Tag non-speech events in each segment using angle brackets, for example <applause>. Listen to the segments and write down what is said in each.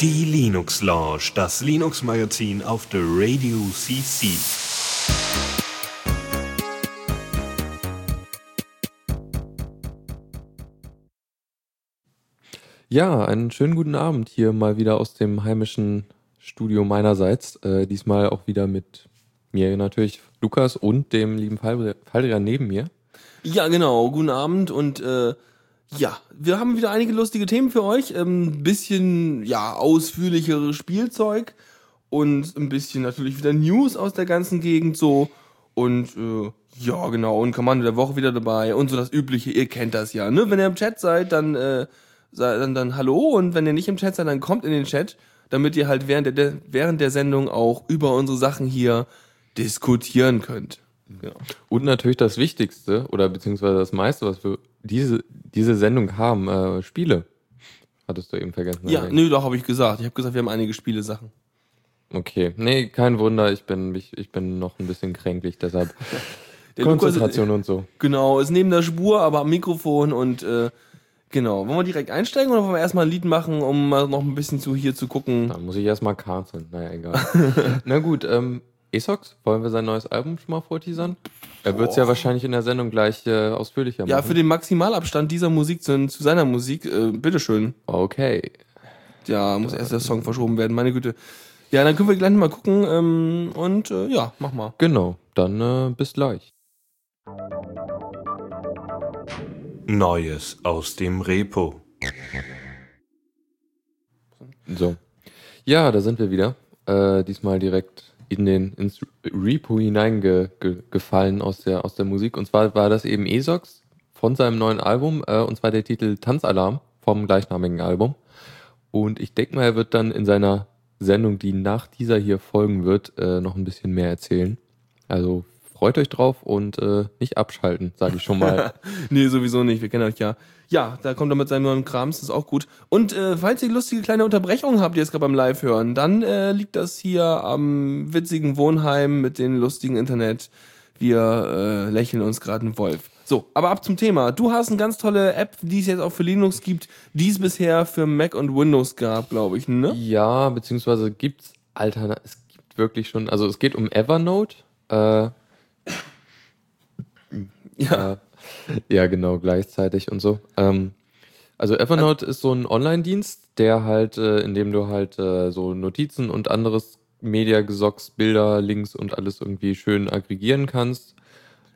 Die Linux Lounge, das Linux Magazin auf der Radio CC. Ja, einen schönen guten Abend hier mal wieder aus dem heimischen Studio meinerseits. Äh, diesmal auch wieder mit mir natürlich, Lukas und dem lieben Faldrian neben mir. Ja, genau. Guten Abend und äh, ja, wir haben wieder einige lustige Themen für euch. Ein ähm, bisschen, ja, ausführlicheres Spielzeug und ein bisschen natürlich wieder News aus der ganzen Gegend so. Und äh, ja, genau, und Kommando der Woche wieder dabei und so das Übliche, ihr kennt das ja, ne? Wenn ihr im Chat seid, dann, äh, dann, dann hallo und wenn ihr nicht im Chat seid, dann kommt in den Chat, damit ihr halt während der, während der Sendung auch über unsere Sachen hier diskutieren könnt. Genau. Und natürlich das Wichtigste oder beziehungsweise das meiste, was wir diese, diese Sendung haben, äh, Spiele. Hattest du eben vergessen. Ja, nö, doch, habe ich gesagt. Ich habe gesagt, wir haben einige Spiele-Sachen. Okay, nee, kein Wunder, ich bin, ich, ich bin noch ein bisschen kränklich, deshalb <laughs> Konzentration Lukas, und so. Genau, ist neben der Spur, aber am Mikrofon und äh, genau. Wollen wir direkt einsteigen oder wollen wir erstmal ein Lied machen, um mal noch ein bisschen zu hier zu gucken? Da muss ich erstmal karteln, naja, egal. <laughs> Na gut, ähm, Esox, wollen wir sein neues Album schon mal vorteasern? Er wird es ja wahrscheinlich in der Sendung gleich äh, ausführlicher machen. Ja, für den Maximalabstand dieser Musik zu, zu seiner Musik, äh, bitteschön. Okay. Ja, muss erst der Song verschoben werden, meine Güte. Ja, dann können wir gleich mal gucken ähm, und äh, ja, mach mal. Genau, dann äh, bis gleich. Neues aus dem Repo. So. Ja, da sind wir wieder. Äh, diesmal direkt in den, ins Repo hineingefallen ge, aus, der, aus der Musik. Und zwar war das eben Esox von seinem neuen Album, äh, und zwar der Titel Tanzalarm vom gleichnamigen Album. Und ich denke mal, er wird dann in seiner Sendung, die nach dieser hier folgen wird, äh, noch ein bisschen mehr erzählen. Also freut euch drauf und äh, nicht abschalten, sage ich schon mal. <laughs> nee, sowieso nicht. Wir kennen euch ja. Ja, da kommt er mit seinem neuen Krams, das ist auch gut. Und äh, falls ihr lustige kleine Unterbrechungen habt, die jetzt gerade beim Live hören, dann äh, liegt das hier am witzigen Wohnheim mit dem lustigen Internet. Wir äh, lächeln uns gerade einen Wolf. So, aber ab zum Thema. Du hast eine ganz tolle App, die es jetzt auch für Linux gibt, die es bisher für Mac und Windows gab, glaube ich, ne? Ja, beziehungsweise gibt's Alternativen. Es gibt wirklich schon, also es geht um Evernote. Äh, ja. ja, genau, gleichzeitig und so. Ähm, also Evernote ist so ein Online-Dienst, der halt, äh, in dem du halt äh, so Notizen und anderes Media-Gesocks, Bilder, Links und alles irgendwie schön aggregieren kannst.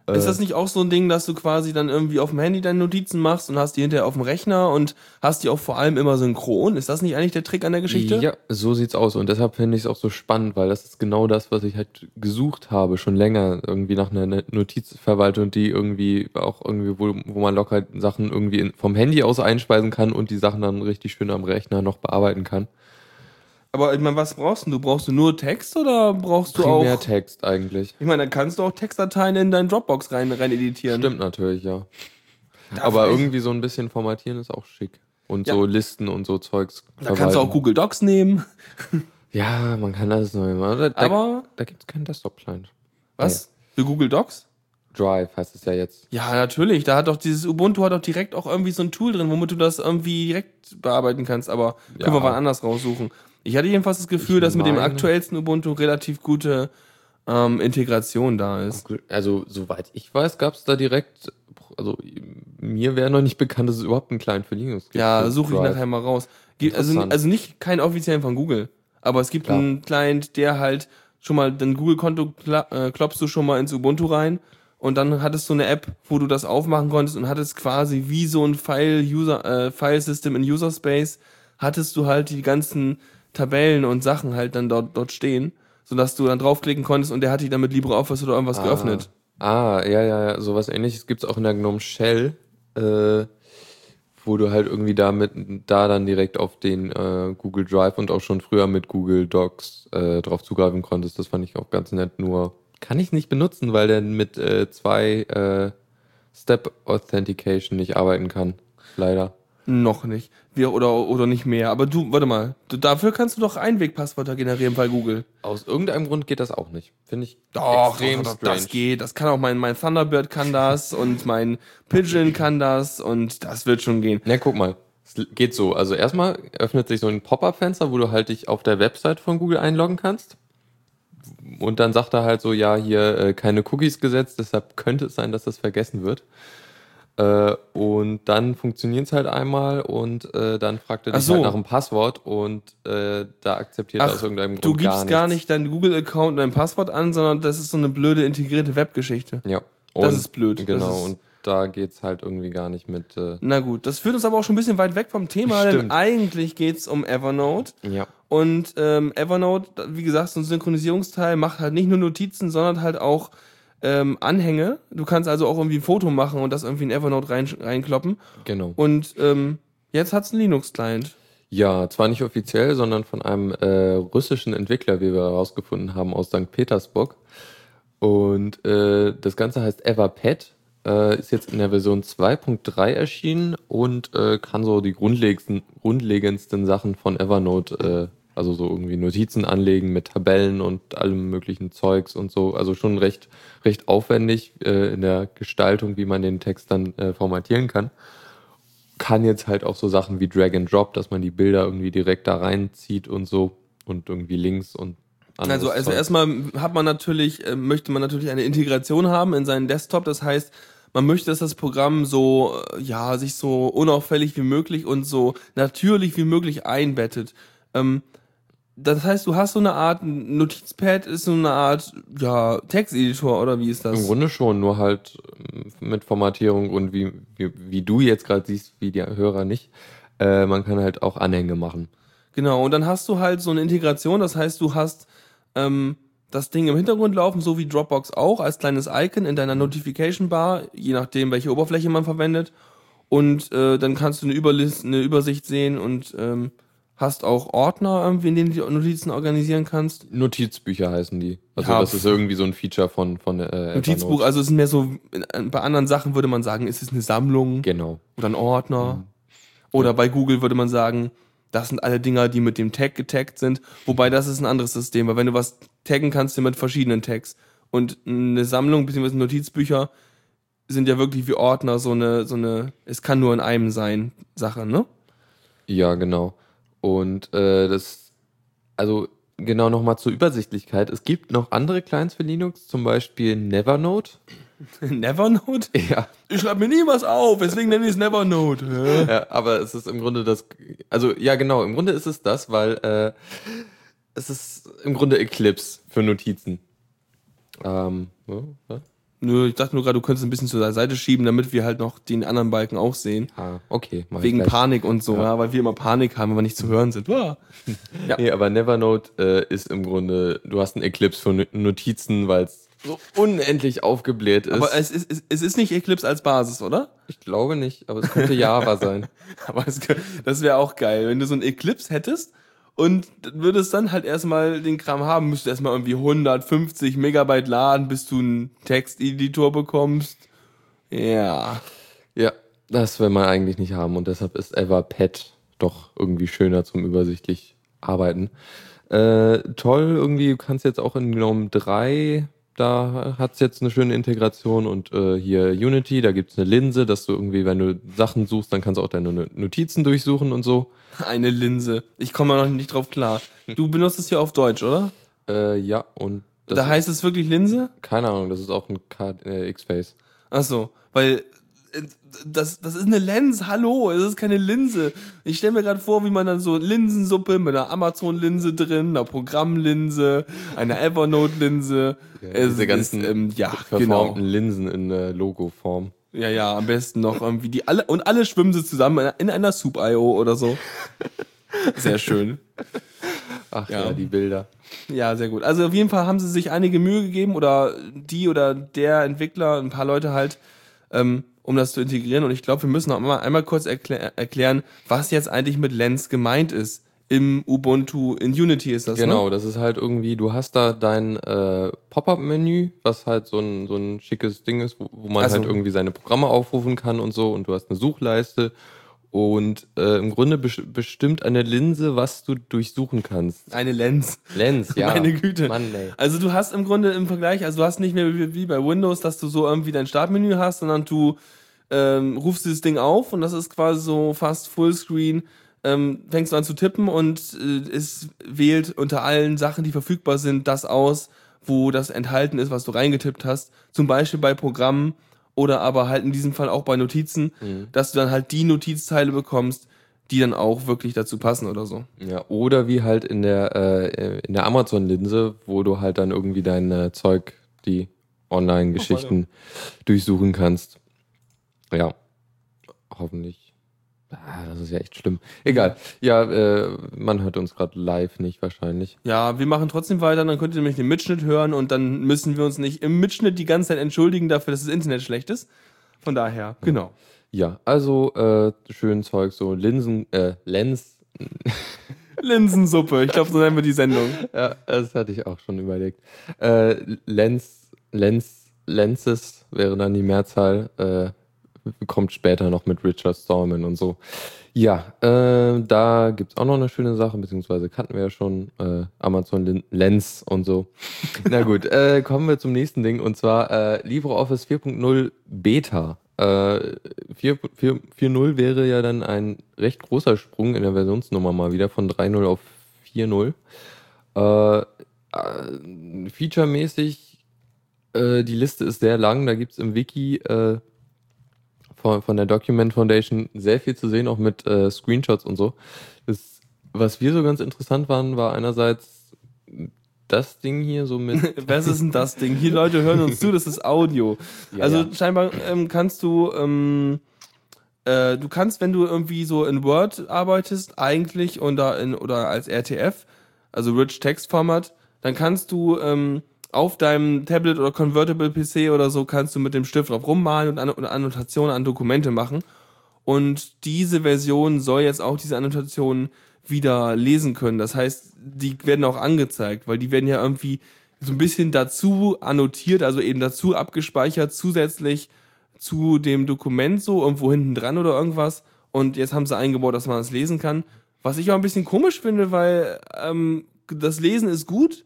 Ist das äh. nicht auch so ein Ding, dass du quasi dann irgendwie auf dem Handy deine Notizen machst und hast die hinterher auf dem Rechner und hast die auch vor allem immer synchron? Ist das nicht eigentlich der Trick an der Geschichte? Ja, so sieht's aus und deshalb finde ich es auch so spannend, weil das ist genau das, was ich halt gesucht habe, schon länger irgendwie nach einer Notizverwaltung, die irgendwie auch irgendwie, wo, wo man locker Sachen irgendwie vom Handy aus einspeisen kann und die Sachen dann richtig schön am Rechner noch bearbeiten kann. Aber ich meine, was brauchst du? Brauchst du nur Text oder brauchst du Primär auch. Mehr Text eigentlich. Ich meine, dann kannst du auch Textdateien in deinen Dropbox rein, rein editieren. Stimmt natürlich, ja. Darf Aber ich? irgendwie so ein bisschen formatieren ist auch schick. Und ja. so Listen und so Zeugs. Da verwalten. kannst du auch Google Docs nehmen. <laughs> ja, man kann alles neu machen. Da, Aber. Da gibt es keinen Desktop-Client. Was? Nee. Für Google Docs? Drive heißt es ja jetzt. Ja, natürlich. Da hat doch dieses Ubuntu hat doch direkt auch irgendwie so ein Tool drin, womit du das irgendwie direkt bearbeiten kannst. Aber ja. können wir mal anders raussuchen. Ich hatte jedenfalls das Gefühl, ich dass mit dem aktuellsten Ubuntu relativ gute ähm, Integration da ist. Also, soweit ich weiß, gab es da direkt, also mir wäre noch nicht bekannt, dass es überhaupt einen Client für Linux gibt. Ja, suche ich nachher mal raus. Also, also nicht keinen offiziellen von Google, aber es gibt Klar. einen Client, der halt schon mal dein Google-Konto äh, klopfst du schon mal ins Ubuntu rein und dann hattest du eine App, wo du das aufmachen konntest und hattest quasi wie so ein File-User, äh, File-System in User Space, hattest du halt die ganzen Tabellen und Sachen halt dann dort, dort stehen, sodass du dann draufklicken konntest und der hat die dann mit LibreOffice oder irgendwas ah. geöffnet. Ah, ja, ja, ja, sowas ähnliches gibt's auch in der GNOME Shell, äh, wo du halt irgendwie damit da dann direkt auf den äh, Google Drive und auch schon früher mit Google Docs äh, drauf zugreifen konntest. Das fand ich auch ganz nett, nur kann ich nicht benutzen, weil der mit äh, zwei äh, Step Authentication nicht arbeiten kann. Leider. Noch nicht. Wir, oder, oder nicht mehr. Aber du, warte mal. Du, dafür kannst du doch Einwegpasswörter generieren bei Google. Aus irgendeinem Grund geht das auch nicht. Finde ich Doch, extrem doch, doch, strange. das geht. Das kann auch mein, mein Thunderbird kann das <laughs> und mein Pigeon kann das und das wird schon gehen. Na, guck mal. Es geht so. Also erstmal öffnet sich so ein Pop-up-Fenster, wo du halt dich auf der Website von Google einloggen kannst. Und dann sagt er halt so, ja, hier äh, keine Cookies gesetzt, deshalb könnte es sein, dass das vergessen wird. Äh, und dann funktioniert es halt einmal und äh, dann fragt er Ach dich so. halt nach einem Passwort und äh, da akzeptiert er aus irgendeinem Grund du gibst gar, gar, nicht deinen Google-Account und dein Passwort an, sondern das ist so eine blöde integrierte Webgeschichte. Ja. Das Und- ist blöd. Genau, Das ist- und da geht's halt irgendwie gar nicht mit. Äh, Na gut, das führt uns aber auch schon ein bisschen weit weg vom Thema, denn Stimmt. eigentlich geht's um Evernote. ja. Und ähm, Evernote, wie gesagt, so ein Synchronisierungsteil macht halt nicht nur Notizen, sondern halt auch ähm, Anhänge. Du kannst also auch irgendwie ein Foto machen und das irgendwie in Evernote rein, reinkloppen. Genau. Und ähm, jetzt hat's einen Linux-Client. Ja, zwar nicht offiziell, sondern von einem äh, russischen Entwickler, wie wir herausgefunden haben, aus St. Petersburg. Und äh, das Ganze heißt Everpad, äh, ist jetzt in der Version 2.3 erschienen und äh, kann so die grundlegendsten, grundlegendsten Sachen von Evernote, äh, also so irgendwie Notizen anlegen mit Tabellen und allem möglichen Zeugs und so. Also schon recht, recht aufwendig äh, in der Gestaltung, wie man den Text dann äh, formatieren kann kann jetzt halt auch so Sachen wie Drag and Drop, dass man die Bilder irgendwie direkt da reinzieht und so und irgendwie Links und Also, also Zeug. erstmal hat man natürlich, äh, möchte man natürlich eine Integration haben in seinen Desktop. Das heißt, man möchte, dass das Programm so, äh, ja, sich so unauffällig wie möglich und so natürlich wie möglich einbettet. Ähm, das heißt, du hast so eine Art ein Notizpad, ist so eine Art, ja, Texteditor oder wie ist das? Im Grunde schon, nur halt ähm, mit Formatierung und wie, wie, wie du jetzt gerade siehst, wie die Hörer nicht. Äh, man kann halt auch Anhänge machen. Genau, und dann hast du halt so eine Integration, das heißt, du hast ähm, das Ding im Hintergrund laufen, so wie Dropbox auch, als kleines Icon in deiner Notification Bar, je nachdem, welche Oberfläche man verwendet. Und äh, dann kannst du eine, Überlist, eine Übersicht sehen und ähm, hast auch Ordner, irgendwie, in denen du die Notizen organisieren kannst. Notizbücher heißen die. Also Ja, das ist irgendwie so ein Feature von, von äh, Notizbuch, also es ist mehr so, bei anderen Sachen würde man sagen, ist es eine Sammlung Genau. oder ein Ordner. Oder bei Google würde man sagen, das sind alle Dinger, die mit dem Tag getaggt sind. Wobei das ist ein anderes System, weil wenn du was taggen kannst, dann mit verschiedenen Tags. Und eine Sammlung bzw. Notizbücher sind ja wirklich wie Ordner so eine, so eine, es kann nur in einem sein, Sache, ne? Ja, genau. Und äh, das, also genau nochmal zur Übersichtlichkeit. Es gibt noch andere Clients für Linux, zum Beispiel Nevernote. <laughs> Nevernote? Ja. Ich schreibe mir nie was auf, deswegen nenne ich es Nevernote. Ja, aber es ist im Grunde das, also ja genau, im Grunde ist es das, weil äh, es ist im Grunde Eclipse für Notizen. Ähm, ja, ja. Nö, ich dachte nur gerade, du könntest ein bisschen zur Seite schieben, damit wir halt noch den anderen Balken auch sehen. Ah, okay. Wegen. Panik und so, ja. weil wir immer Panik haben, wenn wir nicht zu hören sind. Ja. <laughs> Nee, aber Nevernote äh, ist im Grunde, du hast einen Eclipse No- Notizen, weil es so unendlich aufgebläht ist. Aber es ist, es, ist nicht Eclipse als Basis, oder? ich glaube nicht, aber es könnte Java sein. <laughs> Aber es, das wäre auch geil, wenn du so ein Eclipse hättest und würdest dann halt erstmal den Kram haben, müsstest erstmal irgendwie 150 Megabyte laden, bis du einen Texteditor bekommst. Ja. Ja, das will man eigentlich nicht haben und deshalb ist Everpad doch irgendwie schöner zum übersichtlich arbeiten. Äh, toll, irgendwie du kannst jetzt auch in GNOME 3, da hat's jetzt eine schöne Integration und äh, hier Unity, da gibt's eine Linse, dass du irgendwie, wenn du Sachen suchst, dann kannst du auch deine No- Notizen durchsuchen und so. Eine Linse. Ich komme noch nicht drauf klar. Du benutzt es hier auf Deutsch, oder? Äh, ja, und da heißt es wirklich Linse? keine Ahnung, das ist auch ein K äh, X-Face. Ach so, weil das, das ist eine Lens, hallo, es ist keine Linse. Ich stelle mir gerade vor, wie man dann so Linsensuppe mit einer Amazon-Linse drin, einer Programmlinse, einer Evernote-Linse. Es Diese ganzen ist, ähm, ja, verformten genau. Linsen in äh, Logo-Form. Ja, ja, am besten noch irgendwie die alle und alle schwimmen sie zusammen in einer Soup.io oder so. Sehr schön. Ach Ja. ja, die Bilder. Ja, sehr gut. Also auf jeden Fall haben sie sich einige Mühe gegeben oder die oder der Entwickler, ein paar Leute halt, ähm, um das zu integrieren. Und ich glaube, wir müssen noch mal einmal kurz erklä erklären, was jetzt eigentlich mit Lens gemeint ist. Im Ubuntu, in Unity ist das, Genau, ne? das ist halt irgendwie, du hast da dein äh, Pop-up-Menü, was halt so ein, so ein schickes Ding ist, wo, wo man Ach so. halt irgendwie seine Programme aufrufen kann und so und du hast eine Suchleiste und äh, im Grunde bes bestimmt eine Linse, was du durchsuchen kannst. Eine Lens. Lens, <laughs> ja. Meine Güte. Mann, ey. Also du hast im Grunde im Vergleich, also du hast nicht mehr wie, wie bei Windows, dass du so irgendwie dein Startmenü hast, sondern du ähm, rufst dieses Ding auf und das ist quasi so fast Fullscreen. Ähm, fängst du an zu tippen und äh, es wählt unter allen Sachen, die verfügbar sind, das aus, wo das enthalten ist, was du reingetippt hast. Zum Beispiel bei Programmen oder aber halt in diesem Fall auch bei Notizen, dass du dann halt die Notizteile bekommst, die dann auch wirklich dazu passen oder so. Ja, oder wie halt in der, äh, in der Amazon-Linse, wo du halt dann irgendwie dein äh, Zeug, die Online-Geschichten durchsuchen kannst. Ja, hoffentlich. Ah, das ist ja echt schlimm. Egal. Ja, äh, man hört uns gerade live nicht wahrscheinlich. Ja, wir machen trotzdem weiter, dann könnt ihr nämlich den Mitschnitt hören und dann müssen wir uns nicht im Mitschnitt die ganze Zeit entschuldigen dafür, dass das Internet schlecht ist. Von daher, genau. Ja, also äh, schön Zeug, so Linsen, äh, Lens. <laughs> Linsensuppe, ich glaube, so nennen wir die Sendung. Ja, das hatte ich auch schon überlegt. Äh, Lens, Lens, Lenses wäre dann die Mehrzahl. Äh, kommt später noch mit Richard Stallman und so. Ja, äh, da gibt's auch noch eine schöne Sache, beziehungsweise kannten wir ja schon, äh, Amazon Lens und so. <laughs> Na gut, äh, kommen wir zum nächsten Ding und zwar äh, LibreOffice 4.0 Beta. Äh, 4 4 4.0 wäre ja dann ein recht großer Sprung in der Versionsnummer mal wieder von 3.0 auf 4.0. Äh, äh, Featuremäßig, äh, die Liste ist sehr lang, da gibt's im Wiki äh, von, von der Document Foundation sehr viel zu sehen, auch mit äh, Screenshots und so. Das, was wir so ganz interessant waren, war einerseits das Ding hier so mit. <laughs> Was ist denn das Ding? Hier, Leute, hören uns zu, das ist Audio. Ja, also ja. scheinbar ähm, kannst du, ähm, äh, du kannst, wenn du irgendwie so in Word arbeitest, eigentlich oder, in, oder als RTF, also Rich Text Format, dann kannst du ähm, auf deinem Tablet oder Convertible PC oder so, kannst du mit dem Stift drauf rummalen und, An und Annotationen an Dokumente machen. Und diese Version soll jetzt auch diese Annotationen wieder lesen können. Das heißt, die werden auch angezeigt, weil die werden ja irgendwie so ein bisschen dazu annotiert, also eben dazu abgespeichert, zusätzlich zu dem Dokument so, irgendwo hinten dran oder irgendwas. Und jetzt haben sie eingebaut, dass man das lesen kann. Was ich auch ein bisschen komisch finde, weil ähm, das Lesen ist gut,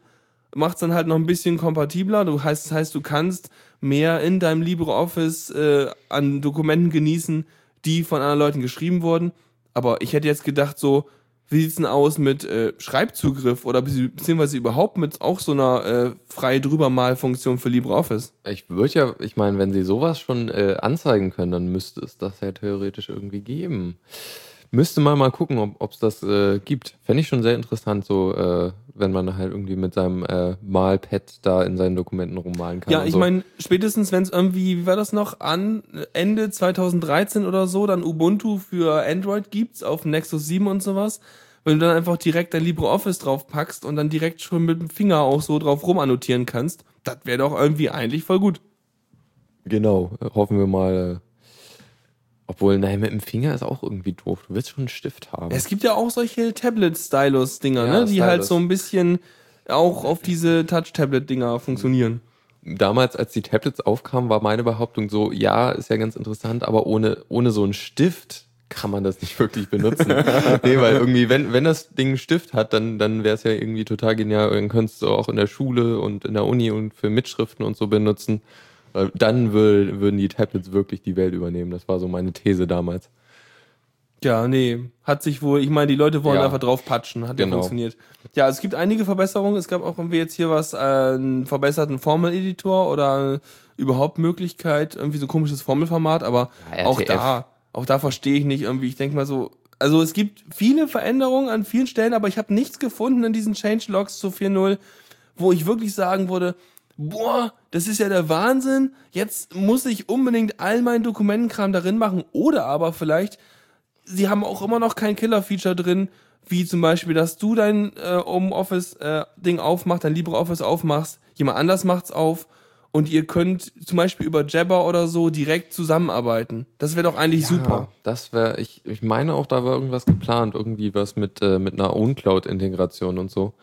macht es dann halt noch ein bisschen kompatibler. Du heißt, das heißt, du kannst mehr in deinem LibreOffice äh, an Dokumenten genießen, die von anderen Leuten geschrieben wurden. Aber ich hätte jetzt gedacht, so, wie sieht's denn aus mit äh, Schreibzugriff oder bezieh- beziehungsweise überhaupt mit auch so einer äh, frei drüber mal Funktion für LibreOffice? Ich würde ja, ich meine, wenn sie sowas schon äh, anzeigen können, dann müsste es das ja theoretisch irgendwie geben. Müsste man mal gucken, ob es das äh, gibt. Fände ich schon sehr interessant, so äh, wenn man halt irgendwie mit seinem äh, Malpad da in seinen Dokumenten rummalen kann. Ja, ich so. meine, spätestens wenn es irgendwie, wie war das noch, an Ende 2013 oder so, dann Ubuntu für Android gibt's auf Nexus 7 und sowas, wenn du dann einfach direkt dein LibreOffice drauf packst und dann direkt schon mit dem Finger auch so drauf rumannotieren kannst, das wäre doch irgendwie eigentlich voll gut. Genau, äh, hoffen wir mal. Obwohl, nein, mit dem Finger ist auch irgendwie doof. Du willst schon einen Stift haben. Es gibt ja auch solche Tablet-Stylus-Dinger, Ja, ne, die halt so ein bisschen auch auf diese Touch-Tablet-Dinger funktionieren. Damals, als die Tablets aufkamen, war meine Behauptung so, ja, ist ja ganz interessant, aber ohne, ohne so einen Stift kann man das nicht wirklich benutzen. <laughs> nee, weil irgendwie, wenn, wenn das Ding einen Stift hat, dann, dann wäre es ja irgendwie total genial. Dann könntest du auch in der Schule und in der Uni und für Mitschriften und so benutzen. Weil Dann wür- würden die Tablets wirklich die Welt übernehmen. Das war so meine These damals. Ja, nee, hat sich wohl, ich meine, die Leute wollen Ja. einfach drauf patschen, hat ja Genau. funktioniert. Ja, es gibt einige Verbesserungen. Es gab auch irgendwie jetzt hier was, äh, einen verbesserten Formel-Editor oder überhaupt Möglichkeit, irgendwie so komisches Formelformat, aber Ja, auch da, auch da verstehe ich nicht irgendwie. Ich denke mal so, also es gibt viele Veränderungen an vielen Stellen, aber ich habe nichts gefunden in diesen Changelogs zu 4.0, wo ich wirklich sagen würde, boah, das ist ja der Wahnsinn, jetzt muss ich unbedingt all meinen Dokumentenkram darin machen oder aber vielleicht sie haben auch immer noch kein Killer-Feature drin, wie zum Beispiel, dass du dein äh, Home-Office-Ding aufmachst, dein LibreOffice aufmachst, jemand anders macht's auf und ihr könnt zum Beispiel über Jabber oder so direkt zusammenarbeiten. Das wäre doch eigentlich super. Ja, das wäre, ich, ich meine auch, da war irgendwas geplant, irgendwie was mit, äh, mit einer OwnCloud-Integration und so.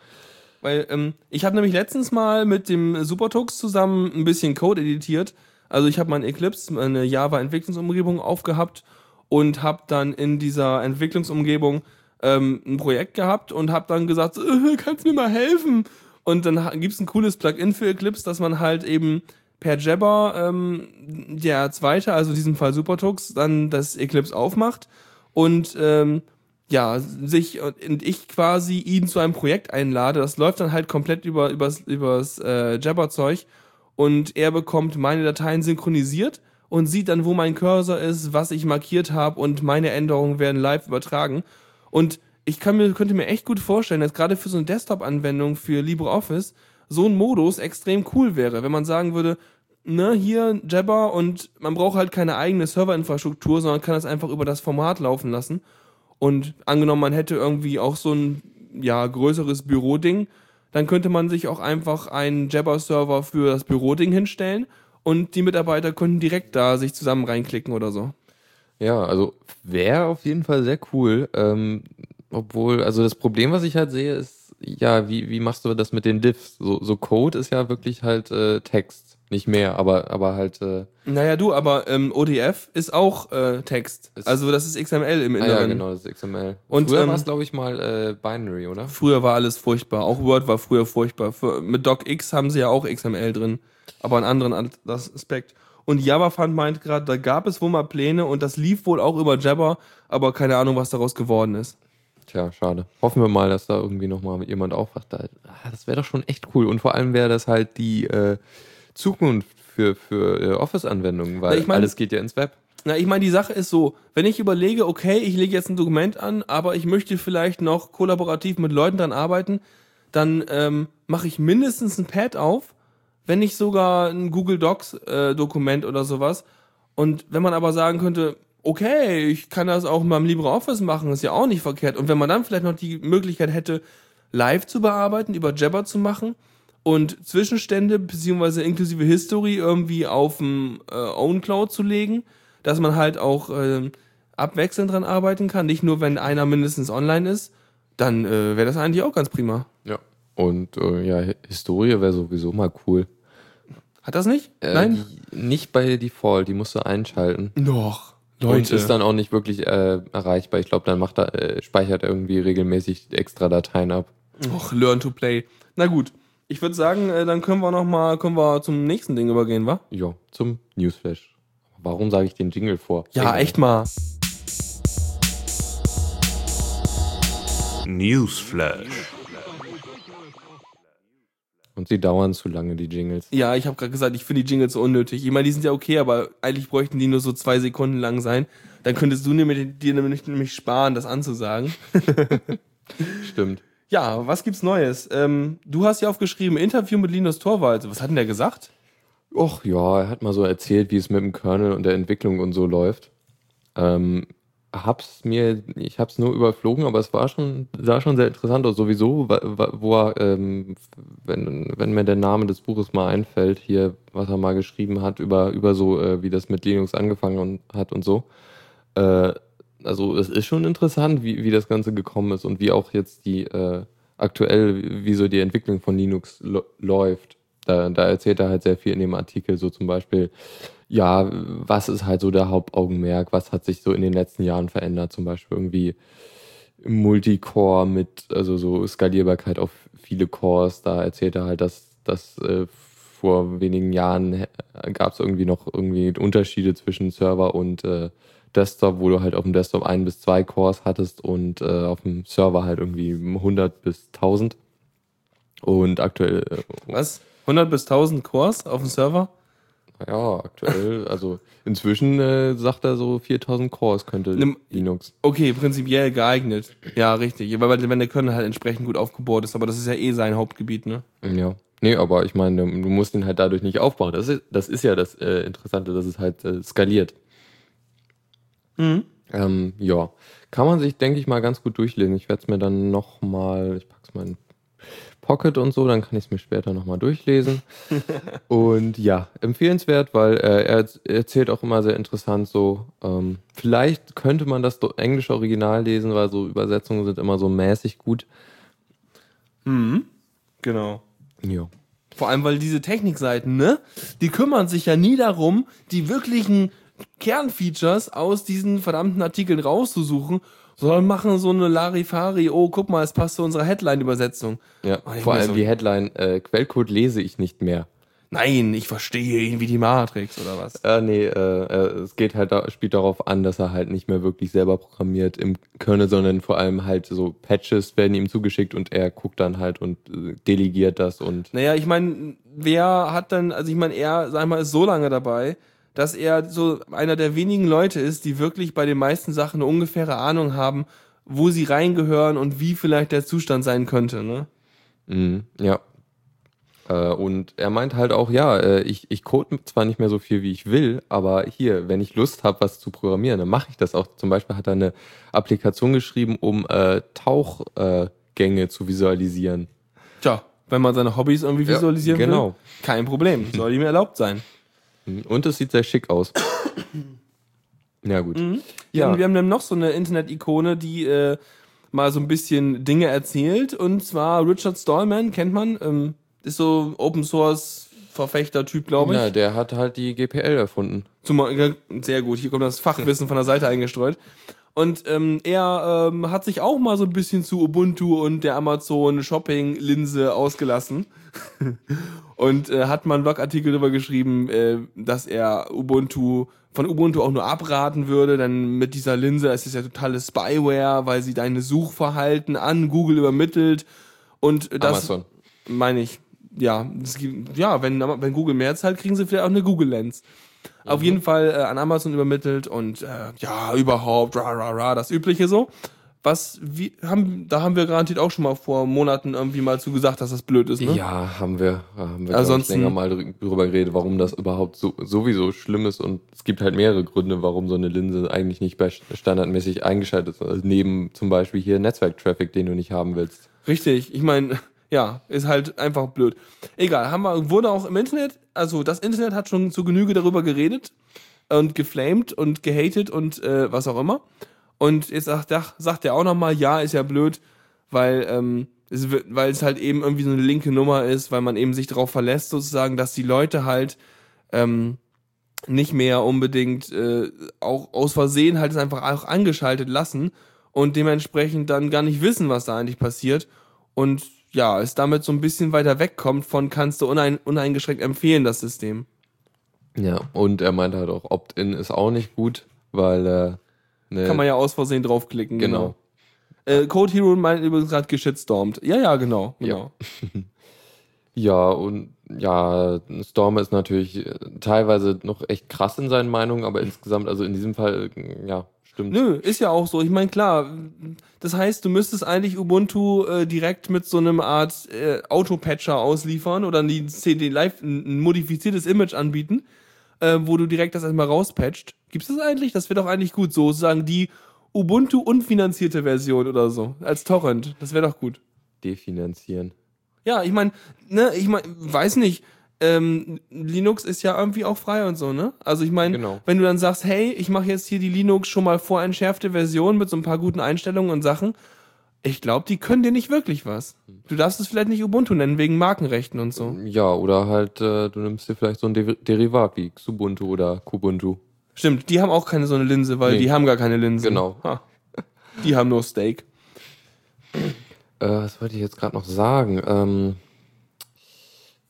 Weil ähm, ich habe nämlich letztens mal mit dem Supertux zusammen ein bisschen Code editiert. Also ich habe mein Eclipse, meine Java-Entwicklungsumgebung aufgehabt und habe dann in dieser Entwicklungsumgebung ähm, ein Projekt gehabt und habe dann gesagt, äh, kannst mir mal helfen? Und dann gibt es ein cooles Plugin für Eclipse, dass man halt eben per Jabber ähm, der zweite, also in diesem Fall Supertux, dann das Eclipse aufmacht und ähm, ja, sich und ich quasi ihn zu einem Projekt einlade. Das läuft dann halt komplett über übers, übers äh, Jabber-Zeug und er bekommt meine Dateien synchronisiert und sieht dann, wo mein Cursor ist, was ich markiert habe und meine Änderungen werden live übertragen. Und ich kann mir, könnte mir echt gut vorstellen, dass gerade für so eine Desktop-Anwendung für LibreOffice so ein Modus extrem cool wäre, wenn man sagen würde, ne, hier Jabber und man braucht halt keine eigene Serverinfrastruktur, sondern kann das einfach über das Format laufen lassen. Und angenommen, man hätte irgendwie auch so ein ja, größeres Büroding, dann könnte man sich auch einfach einen Jabber-Server für das Büroding hinstellen und die Mitarbeiter könnten direkt da sich zusammen reinklicken oder so. Ja, also wäre auf jeden Fall sehr cool. Ähm, obwohl, also das Problem, was ich halt sehe, ist, ja, wie, wie machst du das mit den Diffs? So, so Code ist ja wirklich halt äh, Text. Nicht mehr, aber, aber halt. Äh, naja, du, aber ähm, ODF ist auch äh, Text. Ist also das ist XML im Inneren. Ah, ja, genau, das ist XML. Und früher ähm, war es, glaube ich, mal äh, Binary, oder? Früher war alles furchtbar. Auch Word war früher furchtbar. Für, mit DocX haben sie ja auch XML drin, aber einen anderen Aspekt. Und JavaFund meint gerade, da gab es wohl mal Pläne und das lief wohl auch über Jabber, aber keine Ahnung, was daraus geworden ist. Tja, schade. Hoffen wir mal, dass da irgendwie nochmal jemand aufwacht. Ah, das wäre doch schon echt cool. Und vor allem wäre das halt die äh, Zukunft für, für äh, Office-Anwendungen, weil ich mein, alles geht ja ins Web. Na, ich meine, die Sache ist so, wenn ich überlege, okay, ich lege jetzt ein Dokument an, aber ich möchte vielleicht noch kollaborativ mit Leuten dran arbeiten, dann ähm, mache ich mindestens ein Pad auf, wenn nicht sogar ein Google Docs äh, oder sowas. Und wenn man aber sagen könnte, okay, ich kann das auch mal im LibreOffice machen, ist ja auch nicht verkehrt. Und wenn man dann vielleicht noch die Möglichkeit hätte, live zu bearbeiten, über Jabber zu machen, und Zwischenstände beziehungsweise inklusive History irgendwie auf dem äh, Own Cloud zu legen, dass man halt auch äh, abwechselnd dran arbeiten kann, nicht nur wenn einer mindestens online ist, dann äh, wäre das eigentlich auch ganz prima. Ja. Und äh, ja, Historie wäre sowieso mal cool. Hat das nicht? Äh, Nein? Die, nicht bei Default, die musst du einschalten. Doch. Leute. Und ist dann auch nicht wirklich äh, erreichbar. Ich glaube, dann macht er, äh, speichert er irgendwie regelmäßig extra Dateien ab. Och, learn to play. Na gut. Ich würde sagen, äh, dann können wir noch mal können wir zum nächsten Ding übergehen, wa? Ja, zum Newsflash. Warum sage ich den Jingle vor? Ja, Jingle. echt mal. Newsflash. Und sie dauern zu lange, die Jingles. Ja, ich habe gerade gesagt, ich finde die Jingles so unnötig. Ich meine, die sind ja okay, aber eigentlich bräuchten die nur so zwei Sekunden lang sein. Dann könntest du dir nämlich, nämlich sparen, das anzusagen. <laughs> Stimmt. Ja, was gibt's Neues? Ähm, du hast ja aufgeschrieben, Interview mit Linus Torwald. Was hat denn der gesagt? Och ja, er hat mal so erzählt, wie es mit dem Kernel und der Entwicklung und so läuft. Ähm, hab's mir, ich hab's nur überflogen, aber es war schon, sah schon sehr interessant aus. Sowieso, wo er, ähm, wenn, wenn mir der Name des Buches mal einfällt, hier, was er mal geschrieben hat, über, über so, äh, wie das mit Linux angefangen hat und so. Äh, also es ist schon interessant, wie, wie das Ganze gekommen ist und wie auch jetzt die äh, aktuell, wie so die Entwicklung von Linux läuft. Da, da erzählt er halt sehr viel in dem Artikel, so zum Beispiel, ja, was ist halt so der Hauptaugenmerk, was hat sich so in den letzten Jahren verändert, zum Beispiel irgendwie Multicore mit, also so Skalierbarkeit auf viele Cores, da erzählt er halt, dass, dass äh, vor wenigen Jahren gab es irgendwie noch irgendwie Unterschiede zwischen Server und äh, Desktop, wo du halt auf dem Desktop ein bis zwei Cores hattest und äh, auf dem Server halt irgendwie 100 bis 1000. Und aktuell. Äh, Was? 100 bis 1000 Cores auf dem Server? Ja, aktuell, also inzwischen äh, sagt er so 4000 Cores könnte Nimm, Linux. Okay, prinzipiell geeignet. Ja, richtig. Weil wenn der Kernel halt entsprechend gut aufgebaut ist, aber das ist ja eh sein Hauptgebiet, ne? Ja. Nee, aber ich meine, du musst ihn halt dadurch nicht aufbauen. Das ist, das ist ja das äh, Interessante, dass es halt äh, skaliert. Mhm. Ähm, ja, kann man sich, denke ich mal, ganz gut durchlesen. Ich werde es mir dann nochmal, ich pack's mal in Pocket und so, dann kann ich es mir später nochmal durchlesen. <laughs> und ja, empfehlenswert, weil äh, er erzählt auch immer sehr interessant so. Ähm, vielleicht könnte man das englische Original lesen, weil so Übersetzungen sind immer so mäßig gut. Mhm. Genau. Ja. Vor allem, weil diese Technikseiten, ne, die kümmern sich ja nie darum, die wirklichen Kernfeatures aus diesen verdammten Artikeln rauszusuchen, sondern machen so eine Larifari, oh, guck mal, es passt zu unserer Headline-Übersetzung. Ja, Oh, ich vor allem so- die Headline, äh, Quellcode lese ich nicht mehr. Nein, ich verstehe ihn wie die Matrix oder was. Äh, nee, äh, äh, es geht halt, spielt darauf an, dass er halt nicht mehr wirklich selber programmiert im Kernel, sondern vor allem halt so Patches werden ihm zugeschickt und er guckt dann halt und äh, delegiert das und Naja, ich meine, wer hat dann, also ich meine, er, sag mal, ist so lange dabei, dass er so einer der wenigen Leute ist, die wirklich bei den meisten Sachen eine ungefähre Ahnung haben, wo sie reingehören und wie vielleicht der Zustand sein könnte, ne? Mhm, ja. Äh, und er meint halt auch, ja, äh, ich, ich code zwar nicht mehr so viel, wie ich will, aber hier, wenn ich Lust habe, was zu programmieren, dann mache ich das auch. Zum Beispiel hat er eine Applikation geschrieben, um äh, Tauchgänge äh, zu visualisieren. Tja, wenn man seine Hobbys irgendwie Ja, visualisieren will, genau. kein Problem, soll ihm erlaubt sein. Mhm, Und es sieht sehr schick aus. <coughs> ja, gut. Wir, Ja. haben, wir haben dann noch so eine Internet-Ikone, die äh, mal so ein bisschen Dinge erzählt. Und zwar Richard Stallman, kennt man, ähm, ist so Open Source Verfechter-Typ, glaube ich. Ja, der hat halt die GPL erfunden. Zum, sehr gut, hier kommt das Fachwissen von der Seite eingestreut. Und ähm, er ähm, hat sich auch mal so ein bisschen zu Ubuntu und der Amazon Shopping-Linse ausgelassen. <laughs> und äh, hat mal einen Blogartikel darüber geschrieben, äh, dass er Ubuntu von Ubuntu auch nur abraten würde, denn mit dieser Linse es ist ja totale Spyware, weil sie deine Suchverhalten an Google übermittelt und das Amazon. meine ich, ja, es gibt, ja, wenn, wenn Google mehr zahlt, kriegen sie vielleicht auch eine Google Lens. Auf jeden Fall äh, an Amazon übermittelt und äh, ja, überhaupt, ra, ra, ra, das Übliche so. Was, wie, haben, da haben wir garantiert auch schon mal vor Monaten irgendwie mal zu gesagt, dass das blöd ist, ne? Ja, haben wir, haben wir Ansonsten- länger mal drü- drüber geredet, warum das überhaupt so, sowieso schlimm ist. Und es gibt halt mehrere Gründe, warum so eine Linse eigentlich nicht standardmäßig eingeschaltet ist. Also neben zum Beispiel hier Netzwerktraffic, den du nicht haben willst. Richtig, ich meine, ja, ist halt einfach blöd. Egal, haben wir, wurde auch im Internet, also das Internet hat schon zu Genüge darüber geredet und geflamed und gehatet und äh, was auch immer. Und jetzt sagt, sagt er auch nochmal, ja, ist ja blöd, weil, ähm, es, weil es halt eben irgendwie so eine linke Nummer ist, weil man eben sich darauf verlässt, sozusagen, dass die Leute halt ähm, nicht mehr unbedingt äh, auch aus Versehen halt es einfach auch angeschaltet lassen und dementsprechend dann gar nicht wissen, was da eigentlich passiert und ja, es damit so ein bisschen weiter wegkommt von kannst du unein, uneingeschränkt empfehlen, das System. Ja, und er meinte halt auch, Opt-in ist auch nicht gut, weil äh, ne, Kann man ja aus Versehen draufklicken, genau. genau. Äh, Code Hero meint übrigens gerade geschitstormt. Ja, ja, genau, genau. <laughs> Ja, und ja, Storm ist natürlich äh, teilweise noch echt krass in seinen Meinungen, aber insgesamt, also in diesem Fall, äh, ja, stimmt. Nö, ist ja auch so. Ich meine, klar, das heißt, du müsstest eigentlich Ubuntu äh, direkt mit so einem Art äh, Autopatcher ausliefern oder die CD Live ein, modifiziertes Image anbieten, äh, wo du direkt das erstmal rauspatcht. Gibt's das eigentlich? Das wäre doch eigentlich gut, so sozusagen die Ubuntu unfinanzierte Version oder so als Torrent. Das wäre doch gut. Definanzieren. Ja, ich meine, ne, ich meine, weiß nicht. Ähm, Linux ist ja irgendwie auch frei und so, ne? Also ich meine, Genau. wenn du dann sagst, hey, ich mache jetzt hier die Linux schon mal vorentschärfte Version mit so ein paar guten Einstellungen und Sachen, ich glaube, die können dir nicht wirklich was. Du darfst es vielleicht nicht Ubuntu nennen wegen Markenrechten und so. Ja, oder halt, äh, du nimmst dir vielleicht so ein De Derivat wie Xubuntu oder Kubuntu. Stimmt, die haben auch keine so eine Linse, weil Nee. die haben gar keine Linse. Genau. Ha. Die haben nur Steak. Äh, was wollte ich jetzt gerade noch sagen? Ähm,